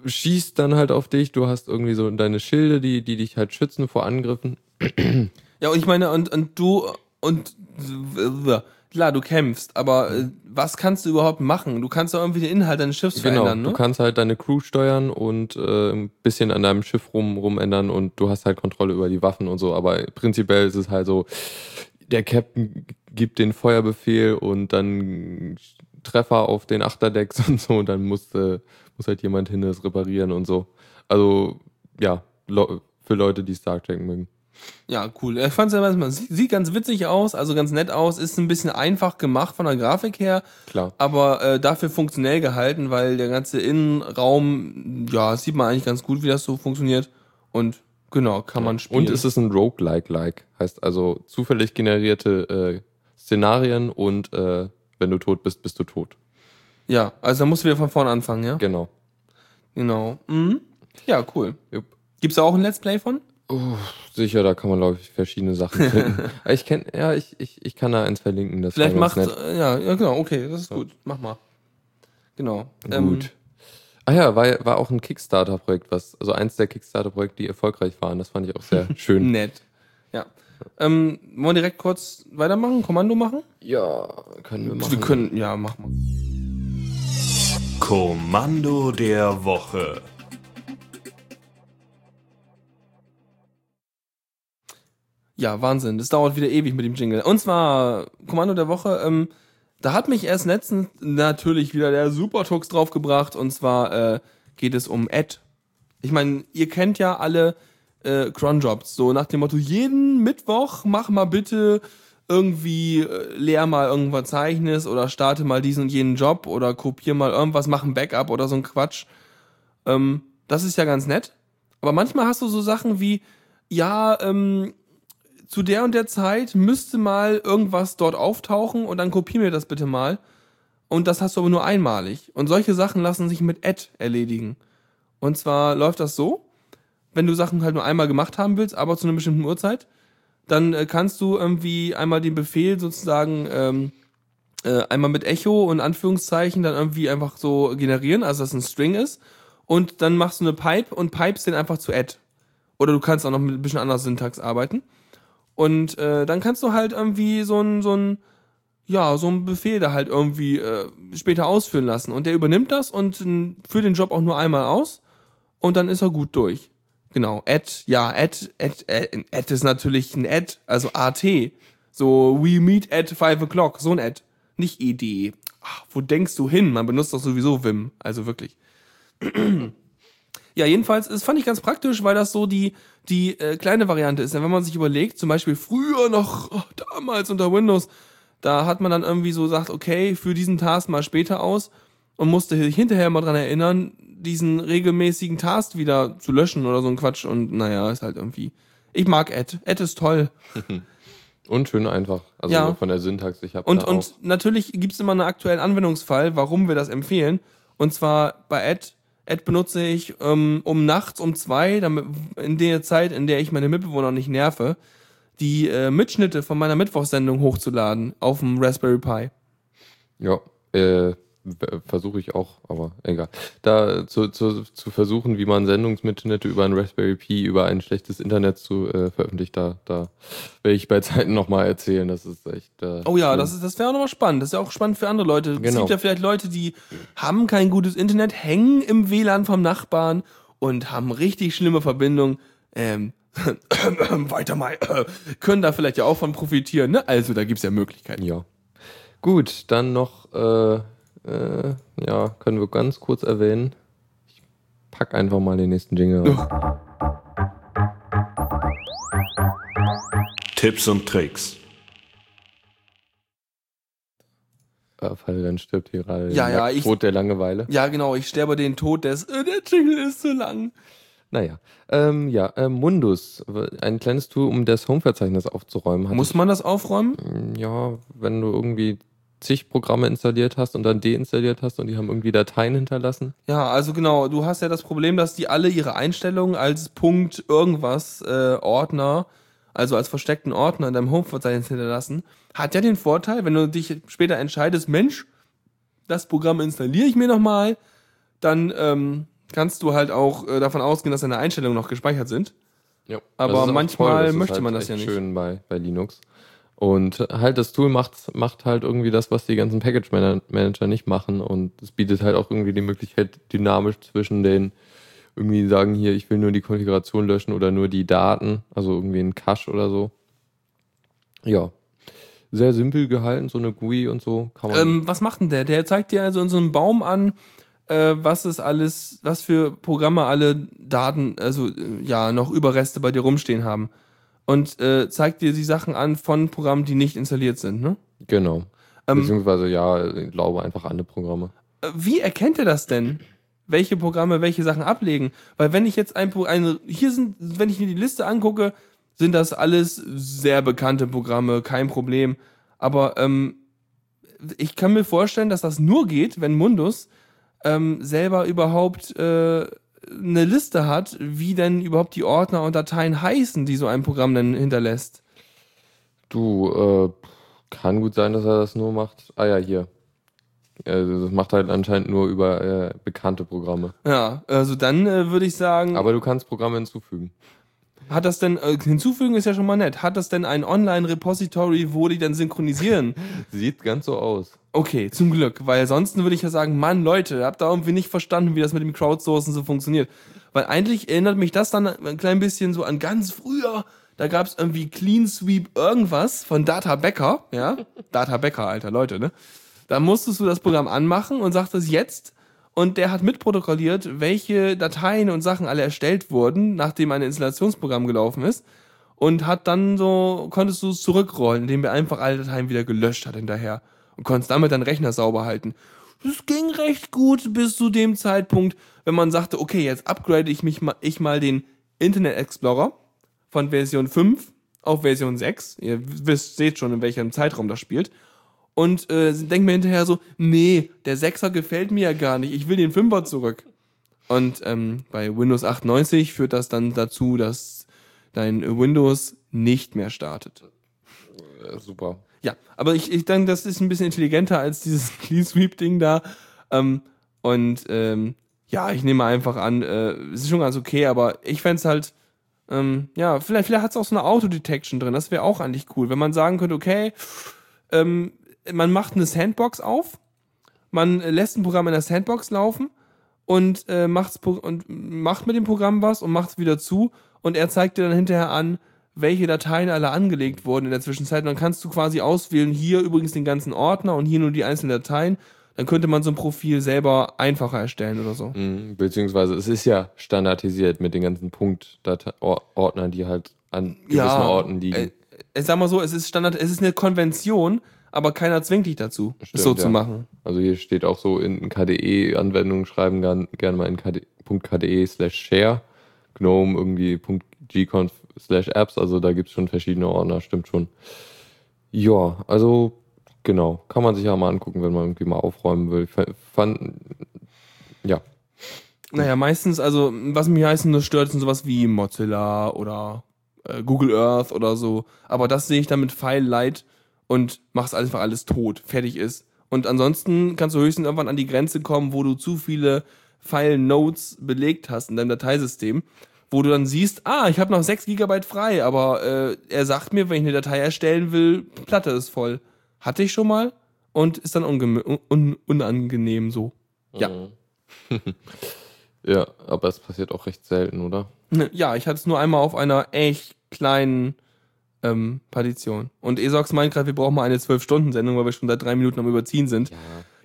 schießt dann halt auf dich. Du hast irgendwie so deine Schilde, die, die dich halt schützen vor Angriffen. <clears throat> Ja, und ich meine, und, und du, und klar, du kämpfst, aber äh, was kannst du überhaupt machen? Du kannst doch irgendwie den Inhalt deines Schiffs verändern, du ne? kannst halt deine Crew steuern und äh, ein bisschen an deinem Schiff rum rumändern und du hast halt Kontrolle über die Waffen und so. Aber prinzipiell ist es halt so, der Captain gibt den Feuerbefehl und dann Treffer auf den Achterdecks <laughs> und so und dann muss, äh, muss halt jemand hin das reparieren und so. Also ja, für Leute, die Star Trek mögen. Ja, cool. Ich fand's ja erstmal, sieht sieht ganz witzig aus, also ganz nett aus, ist ein bisschen einfach gemacht von der Grafik her, Klar. aber äh, dafür funktionell gehalten, weil der ganze Innenraum, ja, sieht man eigentlich ganz gut, wie das so funktioniert. Und genau, kann man spielen. Und es ist ein Roguelike-like. Heißt also zufällig generierte äh, Szenarien und äh, wenn du tot bist, bist du tot. Ja, also da musst du wieder von vorne anfangen, ja? Genau. Genau. Mhm. Ja, cool. Jupp. Gibt's da auch ein Let's Play von? Sicher, da kann man, glaube ich, verschiedene Sachen finden. <laughs> Ich kenn, ja, ich, ich, ich kann da eins verlinken. Das Vielleicht macht, ja, ja, genau, okay, das ist gut. Mach mal. Genau. Ähm, Gut. Ah ja, war, war auch ein Kickstarter-Projekt, was, also eins der Kickstarter-Projekte, die erfolgreich waren. Das fand ich auch sehr <laughs> schön. Nett. Ja. Ähm, wollen wir direkt kurz weitermachen? Kommando machen? ja, können wir machen. Wir können, ja, mach mal. Kommando der Woche. Ja, Wahnsinn. Das dauert wieder ewig mit dem Jingle. Und zwar Kommando der Woche. Ähm, da hat mich erst letztens natürlich wieder der Supertux draufgebracht. Und zwar äh, geht es um Ed. Ich meine, ihr kennt ja alle äh, Cronjobs. So nach dem Motto, jeden Mittwoch mach mal bitte irgendwie, äh, leer mal irgendwas Zeichnis oder starte mal diesen und jenen Job oder kopier mal irgendwas, mach ein Backup oder so ein Quatsch. Ähm, das ist ja ganz nett. Aber manchmal hast du so Sachen wie, ja, ähm, zu der und der Zeit müsste mal irgendwas dort auftauchen und dann kopier mir das bitte mal. Und das hast du aber nur einmalig. Und solche Sachen lassen sich mit Add erledigen. Und zwar läuft das so, wenn du Sachen halt nur einmal gemacht haben willst, aber zu einer bestimmten Uhrzeit, dann äh, kannst du irgendwie einmal den Befehl sozusagen ähm, äh, einmal mit Echo und Anführungszeichen dann irgendwie einfach so generieren, also dass ein String ist. Und dann machst du eine Pipe und pipest den einfach zu Add. Oder du kannst auch noch mit ein bisschen anderer Syntax arbeiten. Und äh, dann kannst du halt irgendwie so ein, so ein, ja, so ein Befehl da halt irgendwie äh, später ausführen lassen. Und der übernimmt das und führt den Job auch nur einmal aus und dann ist er gut durch. Genau, Add, ja, Add, Add, Add, Add ist natürlich ein Add, also AT. So, we meet at five o'clock, so ein Add. Nicht ED. Ach, wo denkst du hin? Man benutzt doch sowieso Vim, also wirklich. Ja, jedenfalls, das fand ich ganz praktisch, weil das so die, die äh, kleine Variante ist. Denn wenn man sich überlegt, zum Beispiel früher noch, oh, damals unter Windows, da hat man dann irgendwie so gesagt, okay, für diesen Task mal später aus und musste sich hinterher mal dran erinnern, diesen regelmäßigen Task wieder zu löschen oder so ein Quatsch. Und naja, ist halt irgendwie. Ich mag Add. Add ist toll. <laughs> Und schön einfach. Also Ja. von der Syntax. Ich habe Und, und auch, natürlich gibt's immer einen aktuellen Anwendungsfall, warum wir das empfehlen. Und zwar bei Add Ad benutze ich, ähm, um nachts um zwei, damit, in der Zeit, in der ich meine Mitbewohner nicht nerve, die äh, Mitschnitte von meiner Mittwochsendung hochzuladen auf dem Raspberry Pi. Ja, äh, versuche ich auch, aber egal. Da zu, zu, zu versuchen, wie man Sendungsmitschnitte über ein Raspberry Pi über ein schlechtes Internet zu äh, veröffentlichen, da, da werde ich bei Zeiten nochmal erzählen. Das ist echt. Äh, Oh ja, schlimm. das, ist, das wäre auch nochmal spannend. Das ist ja auch spannend für andere Leute. Es Genau. gibt ja vielleicht Leute, die haben kein gutes Internet, hängen im WLAN vom Nachbarn und haben richtig schlimme Verbindungen. Ähm, <coughs> weiter mal, <coughs> können da vielleicht ja auch von profitieren. Ne? Also da gibt's ja Möglichkeiten. Ja. Gut, dann noch, äh, äh, ja, können wir ganz kurz erwähnen. Ich pack einfach mal den nächsten Jingle. rein. Tipps und Tricks. Äh, Fall, dann stirbt hier gerade Ja, der ja, ich- Tod der Langeweile. Ja, genau, ich sterbe den Tod des, äh, der Jingle ist zu lang. Naja, ähm, ja, äh, Mundus, ein kleines Tool, um das Home-Verzeichnis aufzuräumen. Muss man das aufräumen? ich, ja, wenn du irgendwie zig Programme installiert hast und dann deinstalliert hast und die haben irgendwie Dateien hinterlassen. Ja, also genau, du hast ja das Problem, dass die alle ihre Einstellungen als Punkt irgendwas äh, Ordner, also als versteckten Ordner in deinem Home-Verzeichnis hinterlassen. Hat ja den Vorteil, wenn du dich später entscheidest, Mensch, das Programm installiere ich mir nochmal, dann ähm, kannst du halt auch äh, davon ausgehen, dass deine Einstellungen noch gespeichert sind. Ja. Aber manchmal ist möchte halt man das ja nicht. schön bei, bei Linux. Und halt das Tool macht, macht halt irgendwie das, was die ganzen Package Mana- Manager nicht machen. Und es bietet halt auch irgendwie die Möglichkeit, dynamisch zwischen den irgendwie sagen hier, ich will nur die Konfiguration löschen oder nur die Daten, also irgendwie ein Cache oder so. Ja. Sehr simpel gehalten, so eine GUI und so. Kann man. Ähm, was macht denn der? Der zeigt dir also in so einem Baum an, äh, was es alles, was für Programme alle Daten, also äh, ja, noch Überreste bei dir rumstehen haben. Und äh, zeigt dir die Sachen an von Programmen, die nicht installiert sind, ne? genau. Ähm, Beziehungsweise ja, ich glaube einfach alle Programme. Äh, Wie erkennt er das denn? Welche Programme welche Sachen ablegen? Weil wenn ich jetzt ein, eine, hier sind, wenn ich mir die Liste angucke, sind das alles sehr bekannte Programme, kein Problem. Aber ähm, ich kann mir vorstellen, dass das nur geht, wenn Mundus ähm, selber überhaupt äh, eine Liste hat, wie denn überhaupt die Ordner und Dateien heißen, die so ein Programm dann hinterlässt. Du, äh, kann gut sein, dass er das nur macht. Ah ja, hier. Also das macht halt anscheinend nur über äh, bekannte Programme. Ja, also dann äh, würde ich sagen, Aber du kannst Programme hinzufügen. Hat das denn, äh, hinzufügen ist ja schon mal nett, hat das denn ein Online-Repository, wo die dann synchronisieren? <laughs> Sieht ganz so aus. Okay, zum Glück, weil ansonsten würde ich ja sagen, Mann, Leute, habt da irgendwie nicht verstanden, wie das mit dem Crowdsourcen so funktioniert. Weil eigentlich erinnert mich das dann ein klein bisschen so an ganz früher, da gab es irgendwie Clean Sweep irgendwas von Data Becker, ja? Data Becker, alter Leute, ne? Da musstest du das Programm anmachen und sagtest jetzt und der hat mitprotokolliert, welche Dateien und Sachen alle erstellt wurden, nachdem ein Installationsprogramm gelaufen ist. Und hat dann so, konntest du es zurückrollen, indem er einfach alle Dateien wieder gelöscht hat hinterher. Und konntest damit deinen Rechner sauber halten. Das ging recht gut bis zu dem Zeitpunkt, wenn man sagte, okay, jetzt upgrade ich mich mal, ich mal den Internet Explorer von Version 5 auf Version 6. Ihr wisst, seht schon, in welchem Zeitraum das spielt und äh, denke mir hinterher so, nee, der Sechser gefällt mir ja gar nicht, ich will den Fünfer zurück. Und ähm, bei Windows 98 führt das dann dazu, dass dein Windows nicht mehr startet. Äh, super. Ja, aber ich, ich denke, das ist ein bisschen intelligenter als dieses <laughs> Clean Sweep Ding da. Ähm, und ähm, ja, ich nehme einfach an, äh, es ist schon ganz okay, aber ich fände es halt, ähm, ja, vielleicht, vielleicht hat es auch so eine Autodetection drin. Das wäre auch eigentlich cool, wenn man sagen könnte, okay, ähm, man macht eine Sandbox auf, man lässt ein Programm in der Sandbox laufen und, äh, macht's, und macht mit dem Programm was und macht es wieder zu und er zeigt dir dann hinterher an, welche Dateien alle angelegt wurden in der Zwischenzeit. Und dann kannst du quasi auswählen, hier übrigens den ganzen Ordner und hier nur die einzelnen Dateien. Dann könnte man so ein Profil selber einfacher erstellen oder so. Mhm. Beziehungsweise es ist ja standardisiert mit den ganzen Punktordnern, die halt an gewissen Ja, Orten liegen. Äh, ich sag mal so, es ist Standard, es ist eine Konvention, aber keiner zwingt dich dazu, es Stimmt, so zu ja. machen. Also hier steht auch so in KDE-Anwendungen schreiben gerne gern mal in KDE, slash share, GNOME irgendwie .gconf slash apps, also da gibt's schon verschiedene Ordner, stimmt schon. Ja, also genau, kann man sich ja mal angucken, wenn man irgendwie mal aufräumen will. Fand, ja, Naja, meistens, also was mich meistens nur stört, sind sowas wie Mozilla oder äh, Google Earth oder so. Aber das sehe ich dann mit File Light und mach's einfach alles tot, fertig ist. Und ansonsten kannst du höchstens irgendwann an die Grenze kommen, wo du zu viele File Nodes belegt hast in deinem Dateisystem, wo du dann siehst, ah, ich habe noch 6 GB frei, aber äh, er sagt mir, wenn ich eine Datei erstellen will, Platte ist voll. Hatte ich schon mal und ist dann un un unangenehm so. Ja. <laughs> ja, aber es passiert auch recht selten, oder? Ja, ich hatte es nur einmal auf einer echt kleinen ähm, Partition. Und Esox meint gerade, wir brauchen mal eine 12-Stunden-Sendung, weil wir schon seit drei Minuten am Überziehen sind. Ja.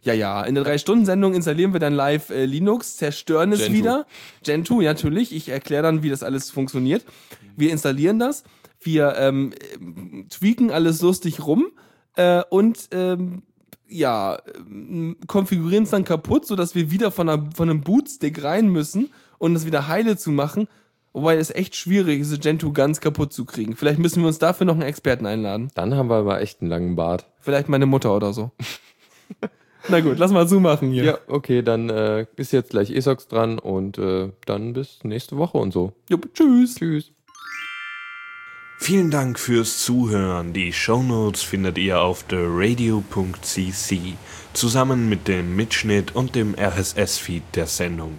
Ja, ja. In der 3-Stunden-Sendung installieren wir dann live äh, Linux, zerstören es Gentoo. wieder. Gentoo, ja, natürlich. Ich erkläre dann, wie das alles funktioniert. Wir installieren das. Wir ähm, tweaken alles lustig rum äh, und ähm, ja, äh, konfigurieren es dann kaputt, sodass wir wieder von, einer, von einem Bootstick rein müssen und das wieder heile zu machen. Wobei es echt schwierig ist, Gentoo ganz kaputt zu kriegen. Vielleicht müssen wir uns dafür noch einen Experten einladen. Dann haben wir aber echt einen langen Bart. Vielleicht meine Mutter oder so. <laughs> Na gut, lass mal zumachen hier. Ja, okay, dann äh, ist jetzt gleich ESOX dran und äh, dann bis nächste Woche und so. Jupp, tschüss. Tschüss. Vielen Dank fürs Zuhören. Die Shownotes findet ihr auf theradio.cc zusammen mit dem Mitschnitt und dem RSS-Feed der Sendung.